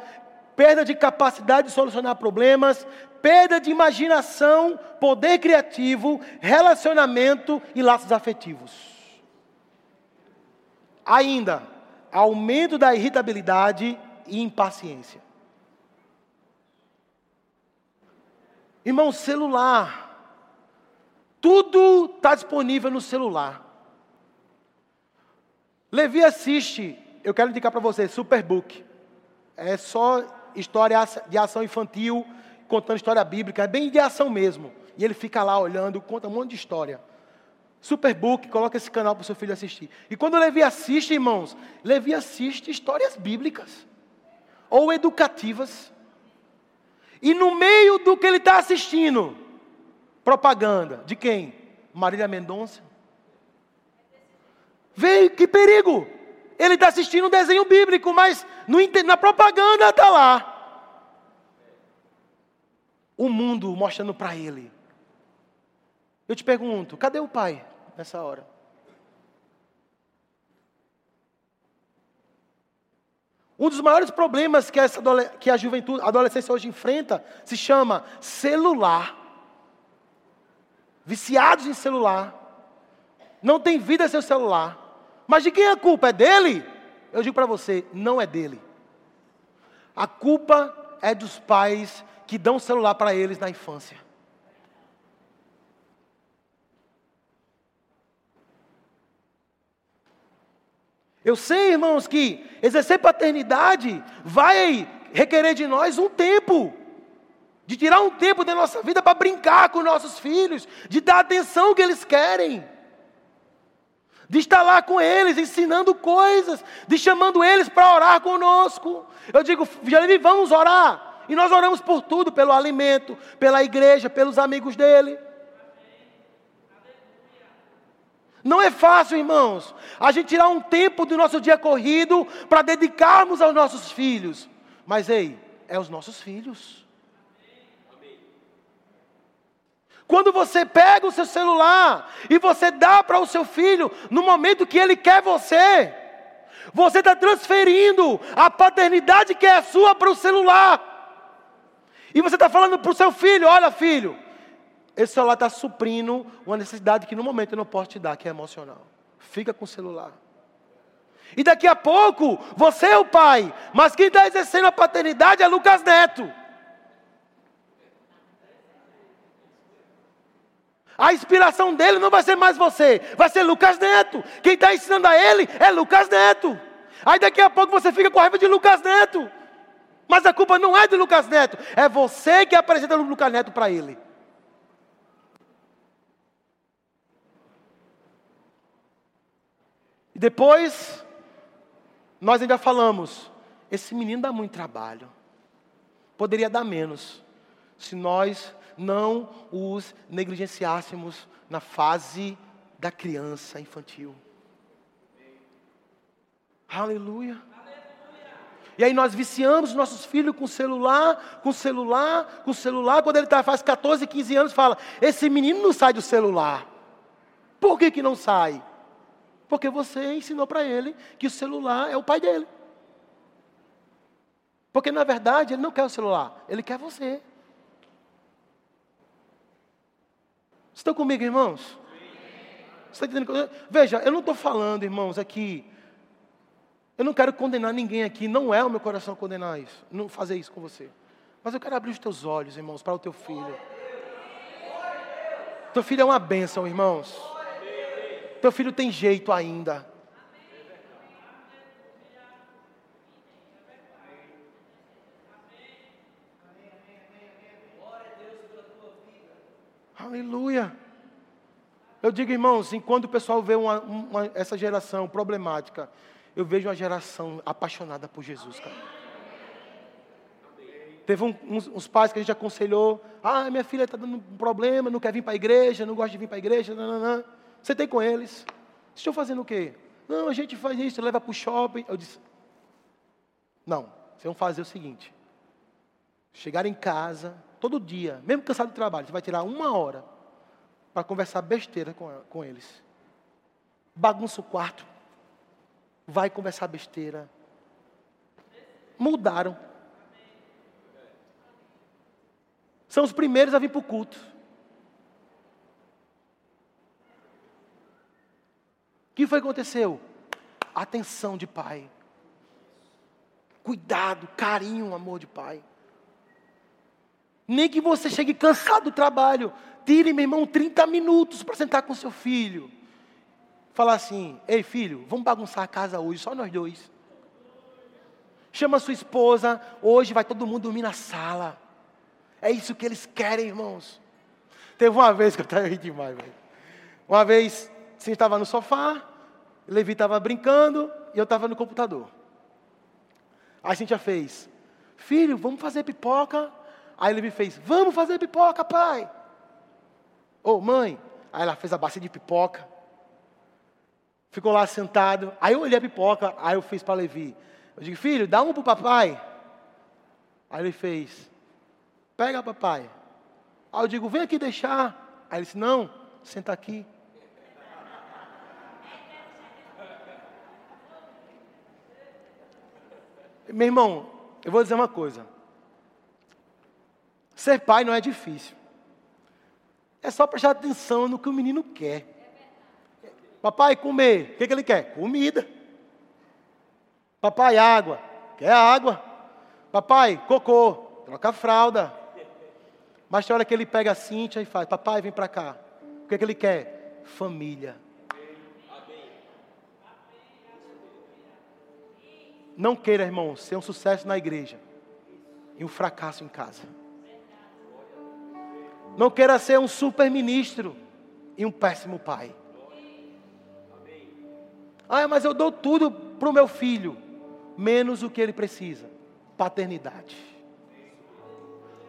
perda de capacidade de solucionar problemas, perda de imaginação, poder criativo, relacionamento e laços afetivos. Ainda, aumento da irritabilidade e impaciência. Irmão, celular. Tudo está disponível no celular. Levi assiste, eu quero indicar para você, Superbook. É só história de ação infantil, contando história bíblica, é bem de ação mesmo. E ele fica lá olhando, conta um monte de história. Superbook, coloca esse canal para o seu filho assistir. E quando Levi assiste, irmãos, Levi assiste histórias bíblicas ou educativas. E no meio do que ele está assistindo, propaganda de quem? Marília Mendonça. Veio, que perigo! Ele está assistindo um desenho bíblico, mas no, na propaganda está lá. O mundo mostrando para ele. Eu te pergunto, cadê o pai? nessa hora. Um dos maiores problemas que, essa, que a juventude, a adolescência hoje enfrenta, se chama celular. Viciados em celular. Não tem vida sem o celular. Mas de quem é a culpa? É dele? Eu digo para você, não é dele. A culpa é dos pais que dão celular para eles na infância. Eu sei, irmãos, que exercer paternidade vai requerer de nós um tempo, de tirar um tempo da nossa vida para brincar com nossos filhos, de dar atenção que eles querem, de estar lá com eles, ensinando coisas, de chamando eles para orar conosco. Eu digo, Jeremy, vamos orar. E nós oramos por tudo, pelo alimento, pela igreja, pelos amigos dele. Não é fácil, irmãos, a gente tirar um tempo do nosso dia corrido para dedicarmos aos nossos filhos. Mas ei, é os nossos filhos. Quando você pega o seu celular e você dá para o seu filho no momento que ele quer você, você está transferindo a paternidade que é sua para o celular. E você está falando para o seu filho: olha, filho, esse celular está suprindo uma necessidade que no momento eu não posso te dar, que é emocional. Fica com o celular. E daqui a pouco, você é o pai, mas quem está exercendo a paternidade é Lucas Neto. A inspiração dele não vai ser mais você, vai ser Lucas Neto. Quem está ensinando a ele é Lucas Neto. Aí daqui a pouco você fica com a raiva de Lucas Neto. Mas a culpa não é de Lucas Neto, é você que apresenta o Lucas Neto para ele. E depois, nós ainda falamos: esse menino dá muito trabalho. Poderia dar menos, se nós não os negligenciássemos na fase da criança infantil. Aleluia. E aí nós viciamos nossos filhos com celular, com celular, com celular. Quando ele tá, faz 14, 15 anos, fala: Esse menino não sai do celular. Por que, que não sai? Porque você ensinou para ele que o celular é o pai dele. Porque na verdade ele não quer o celular, ele quer você. Estão comigo, irmãos? Está entendendo? Veja, eu não estou falando, irmãos, aqui eu não quero condenar ninguém aqui, não é o meu coração condenar isso, não fazer isso com você. Mas eu quero abrir os teus olhos, irmãos, para o teu filho. Teu filho é uma bênção, irmãos. Teu filho tem jeito ainda. Aleluia. Eu digo, irmãos, enquanto o pessoal vê uma, uma, essa geração problemática, eu vejo uma geração apaixonada por Jesus, cara. Teve um, uns, uns, pais que a gente aconselhou, ah, minha filha está dando um problema, não quer vir para a igreja, não gosta de vir para a igreja, não. Você tem com eles. Estão fazendo o quê? Não, a gente faz isso, leva para o shopping. Eu disse, não, vocês vão fazer o seguinte. Chegar em casa, todo dia, mesmo cansado do trabalho, você vai tirar uma hora para conversar besteira com, com eles. Bagunça o quarto, vai conversar besteira. Mudaram. São os primeiros a vir para o culto. O que foi que aconteceu? Atenção de pai. Cuidado, carinho, amor de pai. Nem que você chegue cansado do trabalho, tire, meu irmão, 30 minutos para sentar com seu filho falar assim: Ei filho, vamos bagunçar a casa hoje, só nós dois. Chama sua esposa, hoje vai todo mundo dormir na sala. É isso que eles querem, irmãos. Teve uma vez que eu estava demais, velho. Uma vez, você estava no sofá, Levi estava brincando e eu estava no computador. A gente já fez, filho, vamos fazer pipoca. Aí Levi fez, vamos fazer pipoca, pai. Ô, oh, mãe. Aí ela fez a bacia de pipoca ficou lá sentado. Aí eu olhei a pipoca, aí eu fiz para Levi. Eu digo, filho, dá um para o papai. Aí ele fez, pega papai. Aí eu digo, vem aqui deixar. Aí ele disse, não, senta aqui. Meu irmão, eu vou dizer uma coisa. Ser pai não é difícil. É só prestar atenção no que o menino quer. Papai, comer. O que, que ele quer? Comida. Papai, água. Quer água. Papai, cocô. Troca a fralda. Mas tem hora que ele pega a Cíntia e faz: Papai, vem para cá. O que, que ele quer? Família. Não queira, irmão, ser um sucesso na igreja e um fracasso em casa. Não queira ser um super ministro e um péssimo pai. Ah, mas eu dou tudo para o meu filho, menos o que ele precisa: paternidade.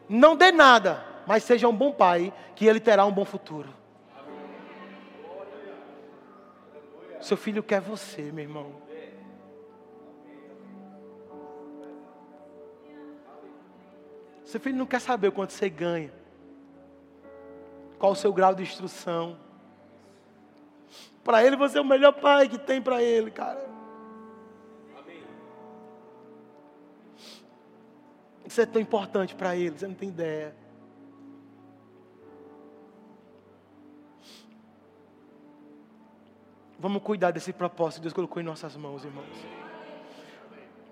Não dê nada, mas seja um bom pai, que ele terá um bom futuro. Seu filho quer você, meu irmão. Seu filho não quer saber quanto você ganha. Qual o seu grau de instrução. Para ele você é o melhor pai que tem para ele, cara. Isso é tão importante para ele, você não tem ideia. Vamos cuidar desse propósito que Deus colocou em nossas mãos, irmãos.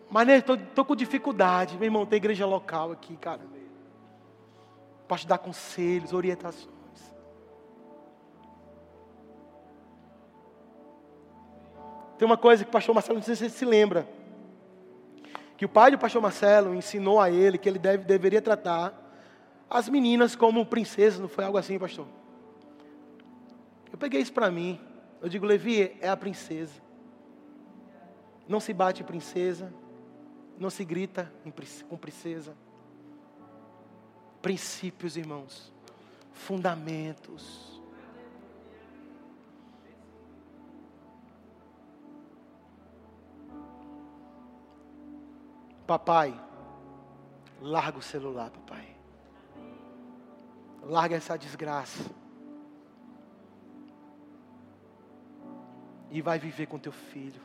Mas né, estou com dificuldade, meu irmão, tem igreja local aqui, cara. Posso dar conselhos, orientações. Tem uma coisa que o pastor Marcelo, não sei se você se lembra, que o pai do pastor Marcelo ensinou a ele que ele deve, deveria tratar as meninas como princesas, não foi algo assim, pastor? Eu peguei isso para mim. Eu digo, Levi, é a princesa. Não se bate princesa, não se grita com princesa. Princípios, irmãos, fundamentos. Papai, larga o celular, papai. Larga essa desgraça. e vai viver com teu filho.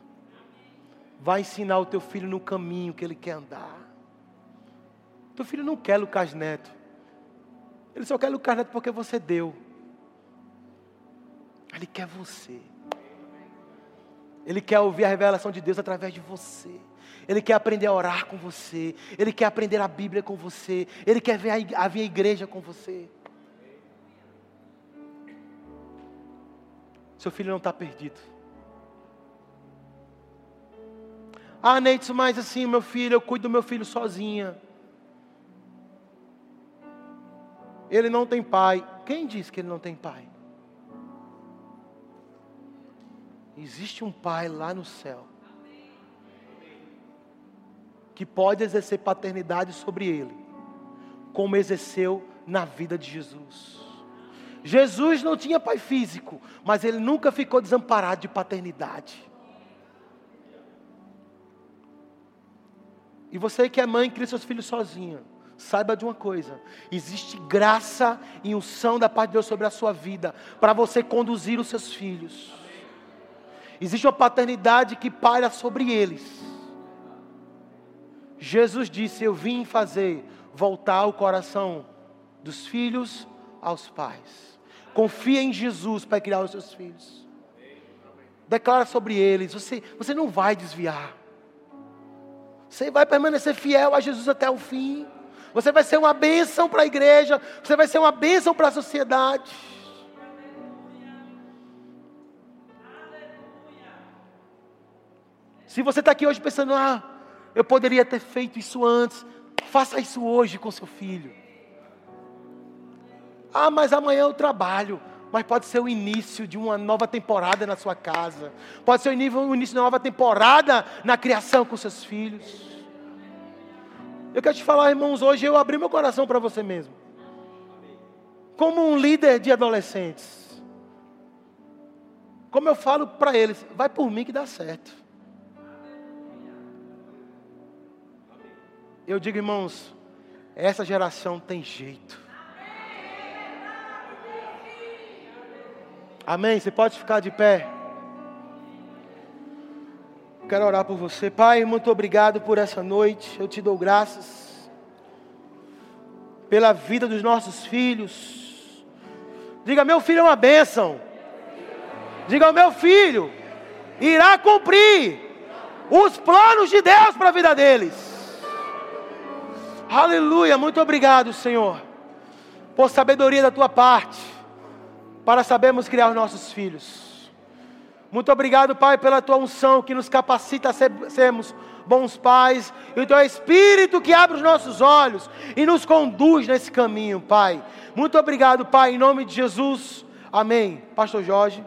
Vai ensinar o teu filho no caminho que ele quer andar. Teu filho não quer Lucas Neto. Ele só quer Lucas Neto porque você deu. Ele quer você. Ele quer ouvir a revelação de Deus através de você. Ele quer aprender a orar com você. Ele quer aprender a Bíblia com você. Ele quer ver a, a, a igreja com você. Seu filho não está perdido. Ah, Neitz, mas assim, meu filho, eu cuido do meu filho sozinha. Ele não tem pai. Quem disse que ele não tem pai? Existe um pai lá no céu que pode exercer paternidade sobre ele, como exerceu na vida de Jesus. Jesus não tinha pai físico, mas ele nunca ficou desamparado de paternidade. E você que é mãe, cria seus filhos sozinha. Saiba de uma coisa: existe graça e unção da parte de Deus sobre a sua vida, para você conduzir os seus filhos. Existe uma paternidade que paira sobre eles. Jesus disse: Eu vim fazer voltar o coração dos filhos aos pais. Confia em Jesus para criar os seus filhos. Declara sobre eles: você, você não vai desviar. Você vai permanecer fiel a Jesus até o fim. Você vai ser uma bênção para a igreja. Você vai ser uma bênção para a sociedade. Se você está aqui hoje pensando, ah, eu poderia ter feito isso antes, faça isso hoje com seu filho. Ah, mas amanhã eu trabalho. Mas pode ser o início de uma nova temporada na sua casa. Pode ser o início de uma nova temporada na criação com seus filhos. Eu quero te falar, irmãos, hoje eu abri meu coração para você mesmo. Como um líder de adolescentes. Como eu falo para eles, vai por mim que dá certo. Eu digo, irmãos, essa geração tem jeito. Amém? Você pode ficar de pé. Quero orar por você. Pai, muito obrigado por essa noite. Eu te dou graças pela vida dos nossos filhos. Diga, meu filho é uma bênção. Diga, meu filho irá cumprir os planos de Deus para a vida deles. Aleluia. Muito obrigado, Senhor, por sabedoria da tua parte, para sabermos criar os nossos filhos. Muito obrigado, Pai, pela tua unção que nos capacita a ser, sermos bons pais, e o teu Espírito que abre os nossos olhos e nos conduz nesse caminho, Pai. Muito obrigado, Pai, em nome de Jesus. Amém. Pastor Jorge.